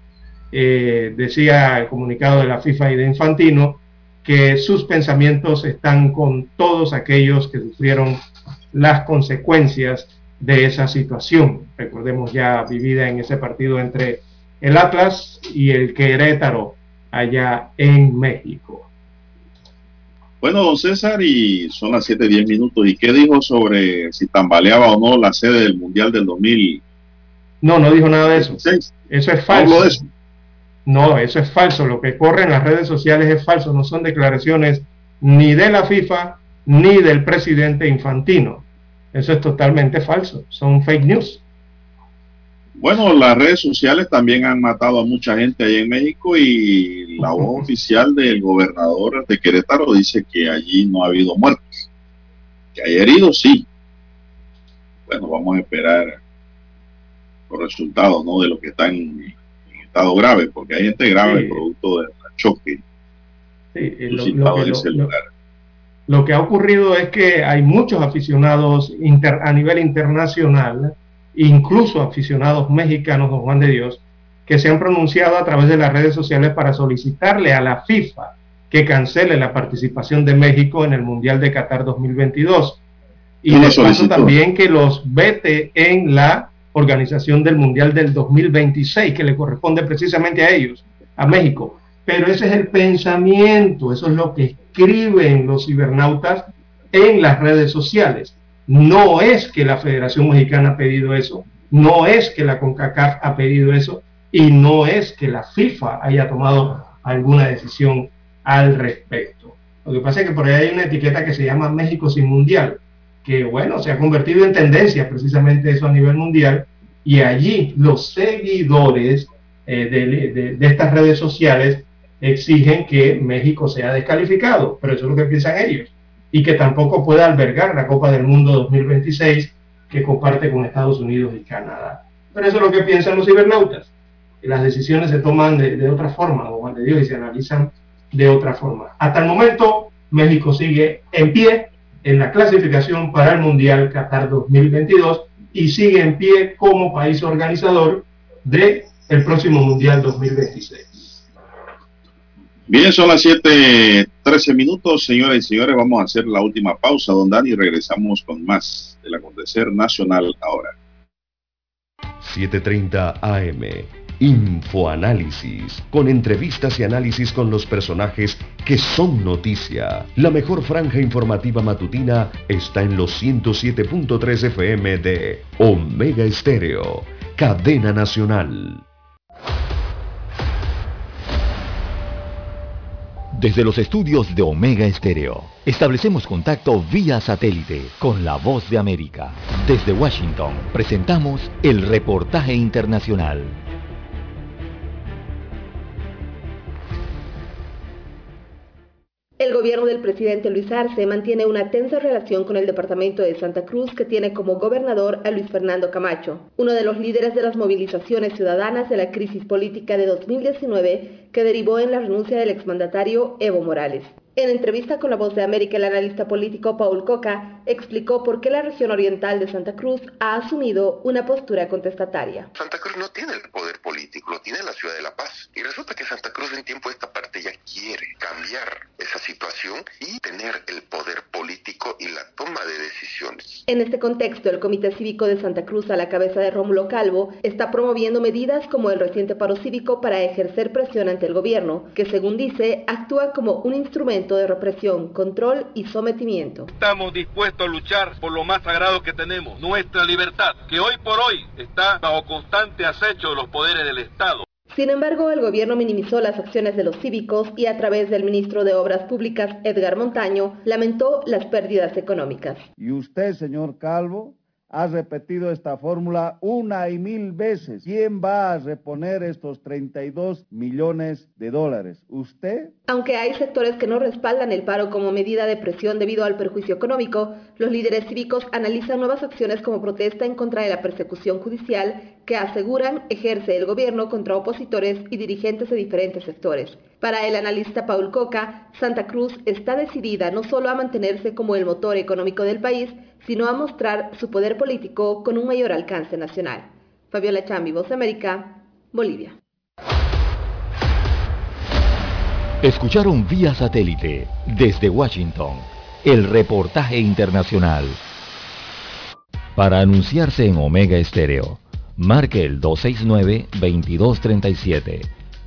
Eh, decía el comunicado de la FIFA y de Infantino que sus pensamientos están con todos aquellos que sufrieron las consecuencias de esa situación. Recordemos ya vivida en ese partido entre el Atlas y el Querétaro allá en México. Bueno, don César, y son las 7:10 minutos. ¿Y qué dijo sobre si tambaleaba o no la sede del Mundial del 2000? No, no dijo nada de eso. Eso es falso. Eso. No, eso es falso. Lo que corre en las redes sociales es falso. No son declaraciones ni de la FIFA ni del presidente Infantino. Eso es totalmente falso. Son fake news. Bueno, las redes sociales también han matado a mucha gente ahí en México y la voz oficial del gobernador de Querétaro dice que allí no ha habido muertes. Que hay heridos, sí. Bueno, vamos a esperar los resultados ¿no? de lo que están en, estado grave, porque hay gente grave sí. producto del choque sí, lo, lo, que, lo, lo, que ha ocurrido es que hay muchos aficionados inter, a nivel internacional incluso aficionados mexicanos, don Juan de Dios, que se han pronunciado a través de las redes sociales para solicitarle a la FIFA que cancele la participación de México en el Mundial de Qatar 2022 y de paso también que los vete en la organización del Mundial del 2026 que le corresponde precisamente a ellos, a México. Pero ese es el pensamiento, eso es lo que escriben los cibernautas en las redes sociales. No es que la Federación Mexicana ha pedido eso, no es que la CONCACAF ha pedido eso y no es que la FIFA haya tomado alguna decisión al respecto. Lo que pasa es que por ahí hay una etiqueta que se llama México sin mundial, que bueno, se ha convertido en tendencia precisamente eso a nivel mundial y allí los seguidores eh, de, de, de estas redes sociales exigen que México sea descalificado, pero eso es lo que piensan ellos y que tampoco pueda albergar la Copa del Mundo 2026 que comparte con Estados Unidos y Canadá. Pero eso es lo que piensan los cibernautas. Las decisiones se toman de, otra forma, o de Dios, y se analizan de otra forma. Hasta el momento, México sigue en pie en la clasificación para el Mundial Qatar 2022 y sigue en pie como país organizador del el próximo Mundial 2026. Bien, son las 7:13 minutos, señoras y señores. Vamos a hacer la última pausa, don Dani, y regresamos con más del acontecer nacional ahora. 7:30 AM, Infoanálisis, con entrevistas y análisis con los personajes que son noticia. La mejor franja informativa matutina está en los 107.3 FM de Omega Estéreo, cadena nacional. Desde los estudios de Omega Estéreo, establecemos contacto vía satélite con la voz de América. Desde Washington, presentamos el reportaje internacional. El gobierno del presidente Luis Arce mantiene una tensa relación con el departamento de Santa Cruz que tiene como gobernador a Luis Fernando Camacho, uno de los líderes de las movilizaciones ciudadanas de la crisis política de 2019 que derivó en la renuncia del exmandatario Evo Morales. En entrevista con la Voz de América, el analista político Paul Coca explicó por qué la región oriental de Santa Cruz ha asumido una postura contestataria. Santa Cruz no tiene el poder político, lo tiene la ciudad de La Paz. Y resulta que Santa Cruz en tiempo de esta parte ya quiere cambiar esa situación y tener el poder político y la toma de decisiones. En este contexto, el Comité Cívico de Santa Cruz, a la cabeza de Rómulo Calvo, está promoviendo medidas como el reciente paro cívico para ejercer presión ante el gobierno, que según dice, actúa como un instrumento de represión, control y sometimiento. Estamos dispuestos a luchar por lo más sagrado que tenemos, nuestra libertad, que hoy por hoy está bajo constante acecho de los poderes del Estado. Sin embargo, el gobierno minimizó las acciones de los cívicos y a través del ministro de Obras Públicas, Edgar Montaño, lamentó las pérdidas económicas. Y usted, señor Calvo, ha repetido esta fórmula una y mil veces. ¿Quién va a reponer estos 32 millones de dólares? ¿Usted? Aunque hay sectores que no respaldan el paro como medida de presión debido al perjuicio económico, los líderes cívicos analizan nuevas acciones como protesta en contra de la persecución judicial que aseguran ejerce el gobierno contra opositores y dirigentes de diferentes sectores. Para el analista Paul Coca, Santa Cruz está decidida no solo a mantenerse como el motor económico del país, sino a mostrar su poder político con un mayor alcance nacional. Fabiola Chambi, Voz América, Bolivia. Escucharon vía satélite desde Washington el reportaje internacional. Para anunciarse en Omega Estéreo, marque el 269-2237.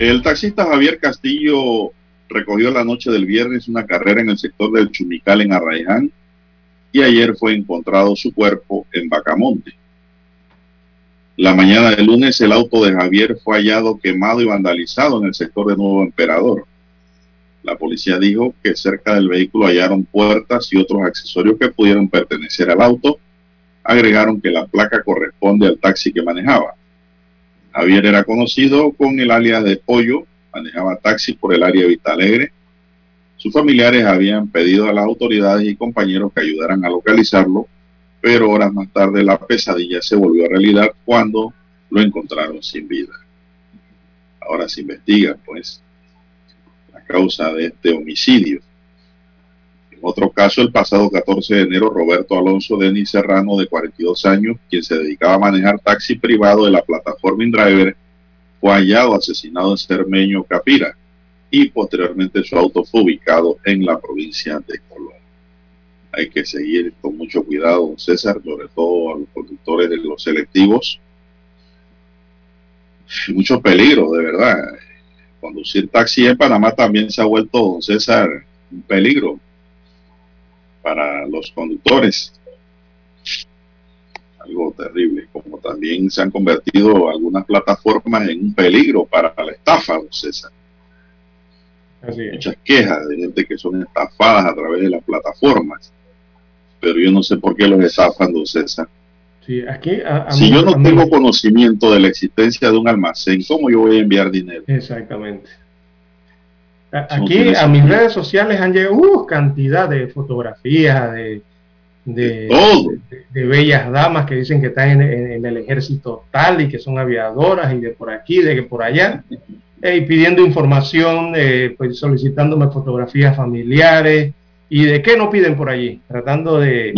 El taxista Javier Castillo recogió la noche del viernes una carrera en el sector del Chumical en Arraiján y ayer fue encontrado su cuerpo en Bacamonte. La mañana del lunes el auto de Javier fue hallado quemado y vandalizado en el sector de Nuevo Emperador. La policía dijo que cerca del vehículo hallaron puertas y otros accesorios que pudieron pertenecer al auto. Agregaron que la placa corresponde al taxi que manejaba. Javier era conocido con el alias de Pollo, manejaba taxi por el área de Vista Alegre. Sus familiares habían pedido a las autoridades y compañeros que ayudaran a localizarlo, pero horas más tarde la pesadilla se volvió realidad cuando lo encontraron sin vida. Ahora se investiga, pues, la causa de este homicidio. Otro caso, el pasado 14 de enero, Roberto Alonso Denis Serrano, de 42 años, quien se dedicaba a manejar taxi privado de la plataforma InDriver, fue hallado asesinado en Cermeño, Capira, y posteriormente su auto fue ubicado en la provincia de Colón. Hay que seguir con mucho cuidado, don César, sobre todo a los conductores de los selectivos. Mucho peligro, de verdad. Conducir taxi en Panamá también se ha vuelto, don César, un peligro para los conductores. Algo terrible, como también se han convertido algunas plataformas en un peligro para la estafa, don César. Muchas quejas de gente que son estafadas a través de las plataformas. Pero yo no sé por qué los estafan, don César. Sí, aquí, a- a Si mí- yo no mí- tengo conocimiento de la existencia de un almacén, ¿cómo yo voy a enviar dinero? Exactamente. Aquí a mis redes sociales han llegado uh, cantidad de fotografías de, de, todo. de- de bellas damas que dicen que están en, en- en el ejército tal y que son aviadoras y de por aquí, de que por allá, eh, y pidiendo información, eh, pues solicitándome fotografías familiares y de qué no piden por allí, tratando de,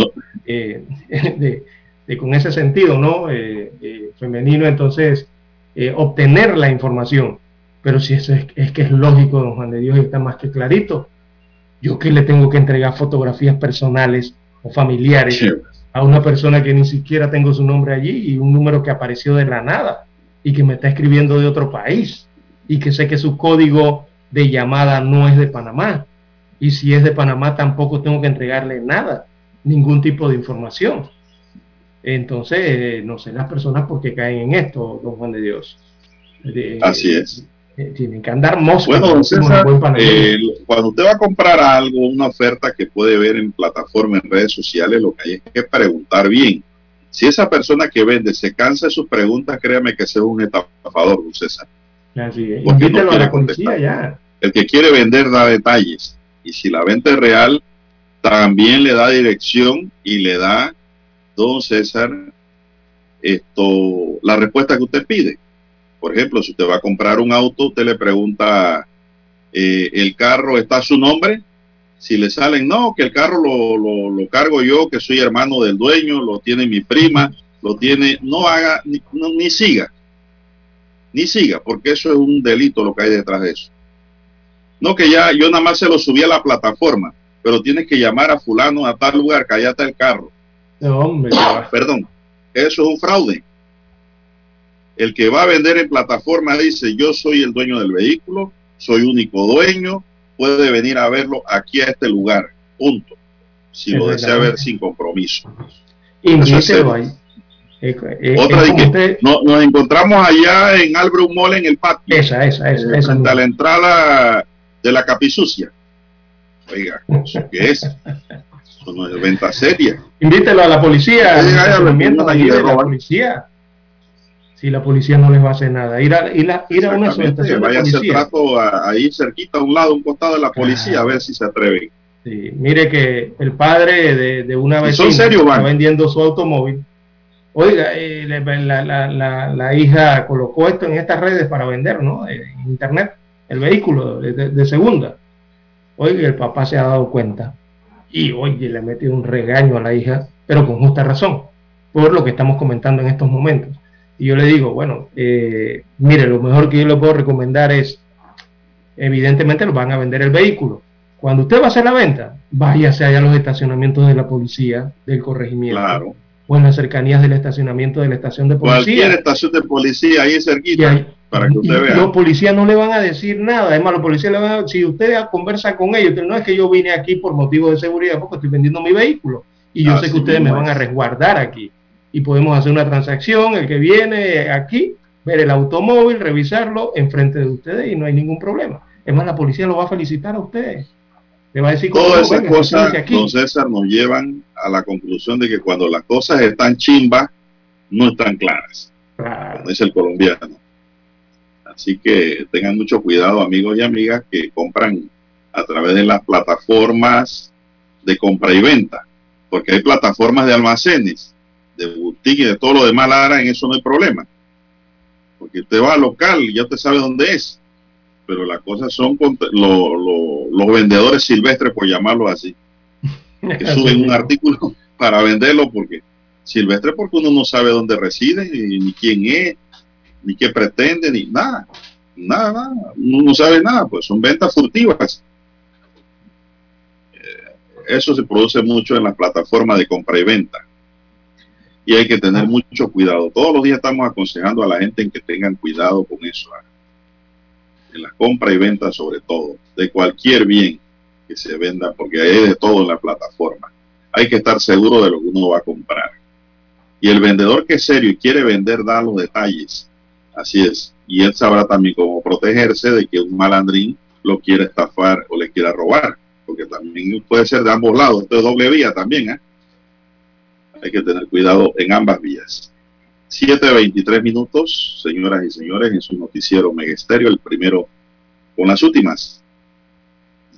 eh, <laughs> de, con ese sentido, ¿no? Eh, femenino, entonces, obtener la información. Pero si eso es, es que es lógico, don Juan de Dios, y está más que clarito. Yo que le tengo que entregar fotografías personales o familiares a una persona que ni siquiera tengo su nombre allí y un número que apareció de la nada y que me está escribiendo de otro país y que sé que su código de llamada no es de Panamá. Y si es de Panamá tampoco tengo que entregarle nada, ningún tipo de información. Entonces, eh, no sé las personas por qué caen en esto, don Juan de Dios. De- Así es. Eh, tienen que andar moscas. Bueno, César, eh, cuando usted va a comprar algo, una oferta que puede ver en plataforma, en redes sociales, lo que hay es que preguntar bien. Si esa persona que vende se cansa de sus preguntas, créame que es un estafador, don César. Así es. porque no a la policía ya. El que quiere vender da detalles. Y si la venta es real, también le da dirección y le da, don César, esto, la respuesta que usted pide. Por ejemplo, si usted va a comprar un auto, usted le pregunta, eh, ¿el carro está a su nombre? Si le salen, no, que el carro lo, lo, lo cargo yo, que soy hermano del dueño, lo tiene mi prima, lo tiene, no haga, ni, no- ni siga, ni siga, porque eso es un delito lo que hay detrás de eso. No que ya yo nada más se lo subí a la plataforma, pero tienes que llamar a fulano a tal lugar, que allá está el carro. No, hombre. Perdón, eso es un fraude. El que va a vender en plataforma dice, yo soy el dueño del vehículo, soy único dueño, puede venir a verlo aquí a este lugar, punto. Si lo desea ver sin compromiso. Ahí. Eh, eh, Otra de que usted- nos encontramos allá en Albrecht Mall en el patio. Esa, esa, esa, eh, esa frente a la entrada de la capisucia. Oiga, ¿eso qué es? Eso no es venta seria. Invítelo a la policía, y de la policía. Si la policía no les va a hacer nada. Ir a, ir a, ir a una Vaya a hacer trato ahí cerquita, a un lado, a un costado de la policía, a ver si se atreven. Sí, mire que el padre de, de una vecina está vendiendo su automóvil. Oiga, eh, la, la- la- la- la hija colocó esto en estas redes para vender, ¿no? En internet, el vehículo de segunda. Oiga, el papá se ha dado cuenta. Y oye, le ha metido un regaño a la hija, pero con justa razón, por lo que estamos comentando en estos momentos. Y yo le digo, bueno, eh, mire, lo mejor que yo le puedo recomendar es, evidentemente, lo van a vender el vehículo. Cuando usted va a hacer la venta, váyase allá a los estacionamientos de la policía, del corregimiento, Claro. o en las cercanías del estacionamiento de la estación de Cualquier policía. estación de policía ahí cerquita, para que usted vea. los policías no le van a decir nada. Además, los policías le van a, si usted conversa con ellos, no es que yo vine aquí por motivo de seguridad, porque estoy vendiendo mi vehículo. Y yo sé que ustedes me van a es. resguardar aquí. Y podemos hacer una transacción, el que viene aquí, ver el automóvil, revisarlo enfrente de ustedes y no hay ningún problema. Es más, la policía lo va a felicitar a ustedes. Le va a decir "Coño, Todas esas cosas, siéntese aquí". don César, nos llevan a la conclusión de que cuando las cosas están chimbas, no están claras. Como dice el colombiano. Así que tengan mucho cuidado, amigos y amigas, que compran a través de las plataformas de compra y venta. Porque hay plataformas de almacenes, de boutique y de todo lo demás, Lara, en eso no hay problema. Porque usted va al local y ya usted sabe dónde es. Pero las cosas son lo- los vendedores silvestres, por llamarlo así, que <laughs> suben un artículo <laughs> para venderlo porque silvestre porque uno no sabe dónde reside, ni, ni quién es, ni qué pretende, ni nada. Nada, nada. Uno no sabe nada, pues son ventas furtivas. Eh, Eso se produce mucho en las plataformas de compra y venta. Y hay que tener mucho cuidado. Todos los días estamos aconsejando a la gente en que tengan cuidado con eso. ¿ah? En la compra y venta sobre todo. De cualquier bien que se venda, porque hay de todo en la plataforma. hay que estar seguro de lo que uno va a comprar. Y el vendedor que es serio y quiere vender da los detalles. Así es. Y él sabrá también cómo protegerse de que un malandrín lo quiera estafar o le quiera robar. Porque también puede ser de ambos lados. Esto es doble vía también. ¿eh? Hay que tener cuidado en ambas vías. 7.23 minutos, señoras y señores, en su noticiero Megesterio, el primero con las últimas.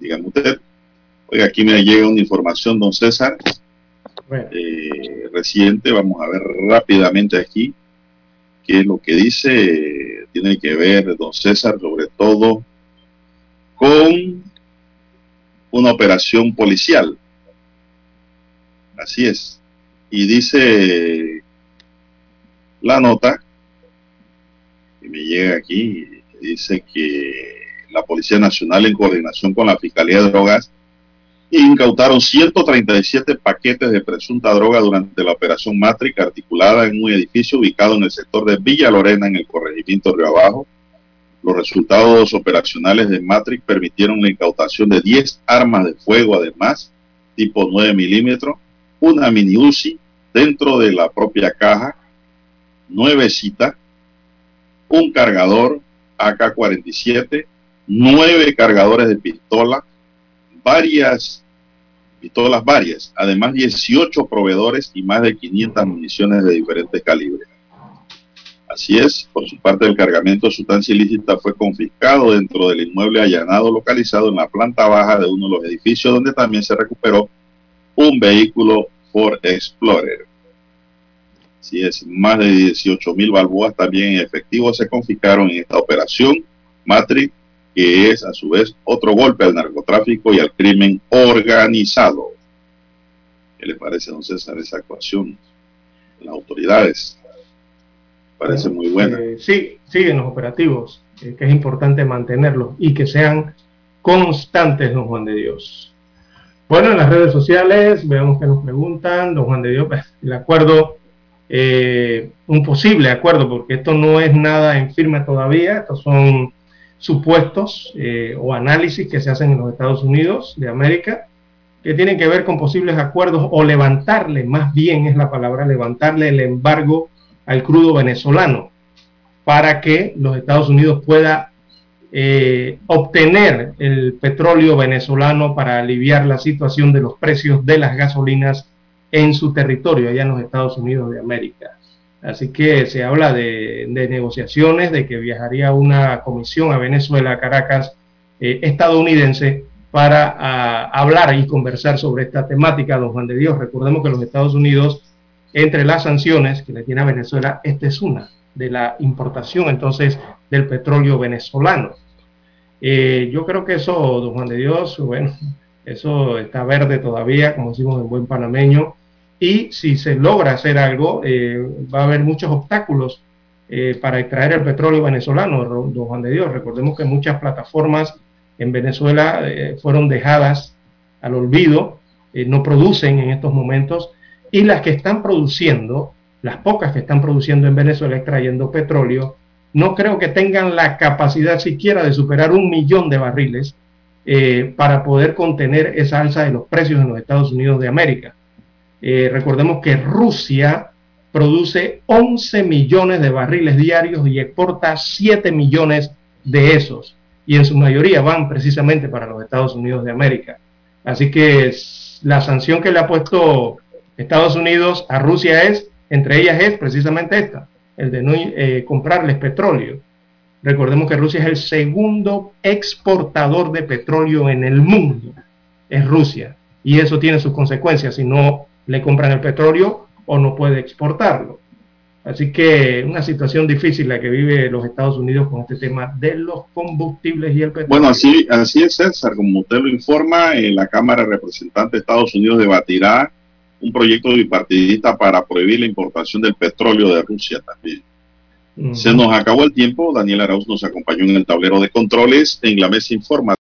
Dígame usted. Oiga, aquí me llega una información, don César, eh, reciente. Vamos a ver rápidamente aquí qué es lo que dice. Tiene que ver, don César, sobre todo con una operación policial. Así es. Y dice la nota que me llega aquí, dice que la Policía Nacional en coordinación con la Fiscalía de Drogas incautaron 137 paquetes de presunta droga durante la operación Matrix articulada en un edificio ubicado en el sector de Villa Lorena en el corregimiento Río Abajo. Los resultados operacionales de Matrix permitieron la incautación de 10 armas de fuego, además, tipo 9 milímetros, una mini UCI dentro de la propia caja, nuevecita, un cargador AK-47, nueve cargadores de pistola, varias pistolas varias, además 18 proveedores y más de 500 municiones de diferentes calibres. Así es, por su parte el cargamento de sustancia ilícita fue confiscado dentro del inmueble allanado localizado en la planta baja de uno de los edificios donde también se recuperó un vehículo Ford Explorer. Así es, más de 18 mil balboas también en efectivo se confiscaron en esta operación Matrix, que es a su vez otro golpe al narcotráfico y al crimen organizado. ¿Qué le parece, don César, esa actuación las autoridades? Parece muy buena. Eh, sí, siguen los operativos, eh, que es importante mantenerlos y que sean constantes, don Juan de Dios. Bueno, en las redes sociales, veamos que nos preguntan, don Juan de Dios, pues, el acuerdo eh, un posible acuerdo, porque esto no es nada en firme todavía, estos son supuestos eh, o análisis que se hacen en los Estados Unidos de América, que tienen que ver con posibles acuerdos o levantarle, más bien es la palabra, levantarle el embargo al crudo venezolano para que los Estados Unidos pueda eh, obtener el petróleo venezolano para aliviar la situación de los precios de las gasolinas en su territorio, allá en los Estados Unidos de América. Así que se habla de, negociaciones, de que viajaría una comisión a Venezuela, a Caracas, eh, estadounidense, para hablar y conversar sobre esta temática, don Juan de Dios. Recordemos que los Estados Unidos, entre las sanciones que le tiene a Venezuela, esta es una de la importación entonces del petróleo venezolano. Eh, yo creo que eso, don Juan de Dios, bueno, <laughs> eso está verde todavía, como decimos en buen panameño, y si se logra hacer algo, eh, va a haber muchos obstáculos eh, para extraer el petróleo venezolano, don Juan de Dios. Recordemos que muchas plataformas en Venezuela fueron dejadas al olvido, no producen en estos momentos, y las que están produciendo, las pocas que están produciendo en Venezuela extrayendo petróleo, no creo que tengan la capacidad siquiera de superar un millón de barriles para poder contener esa alza de los precios en los Estados Unidos de América. Eh, recordemos que Rusia produce 11 millones de barriles diarios y exporta 7 millones de esos. Y en su mayoría van precisamente para los Estados Unidos de América. Así que la sanción que le ha puesto Estados Unidos a Rusia es, entre ellas es precisamente esta, el de no eh, comprarles petróleo. Recordemos que Rusia es el segundo exportador de petróleo en el mundo. Es Rusia. Y eso tiene sus consecuencias si no le compran el petróleo o no puede exportarlo. Así que una situación difícil la que vive los Estados Unidos con este tema de los combustibles y el petróleo. Bueno, así, es, César. Como usted lo informa, en la Cámara de Representantes de Estados Unidos debatirá un proyecto bipartidista para prohibir la importación del petróleo de Rusia también. Se nos acabó el tiempo. Daniel Arauz nos acompañó en el tablero de controles en la mesa informa.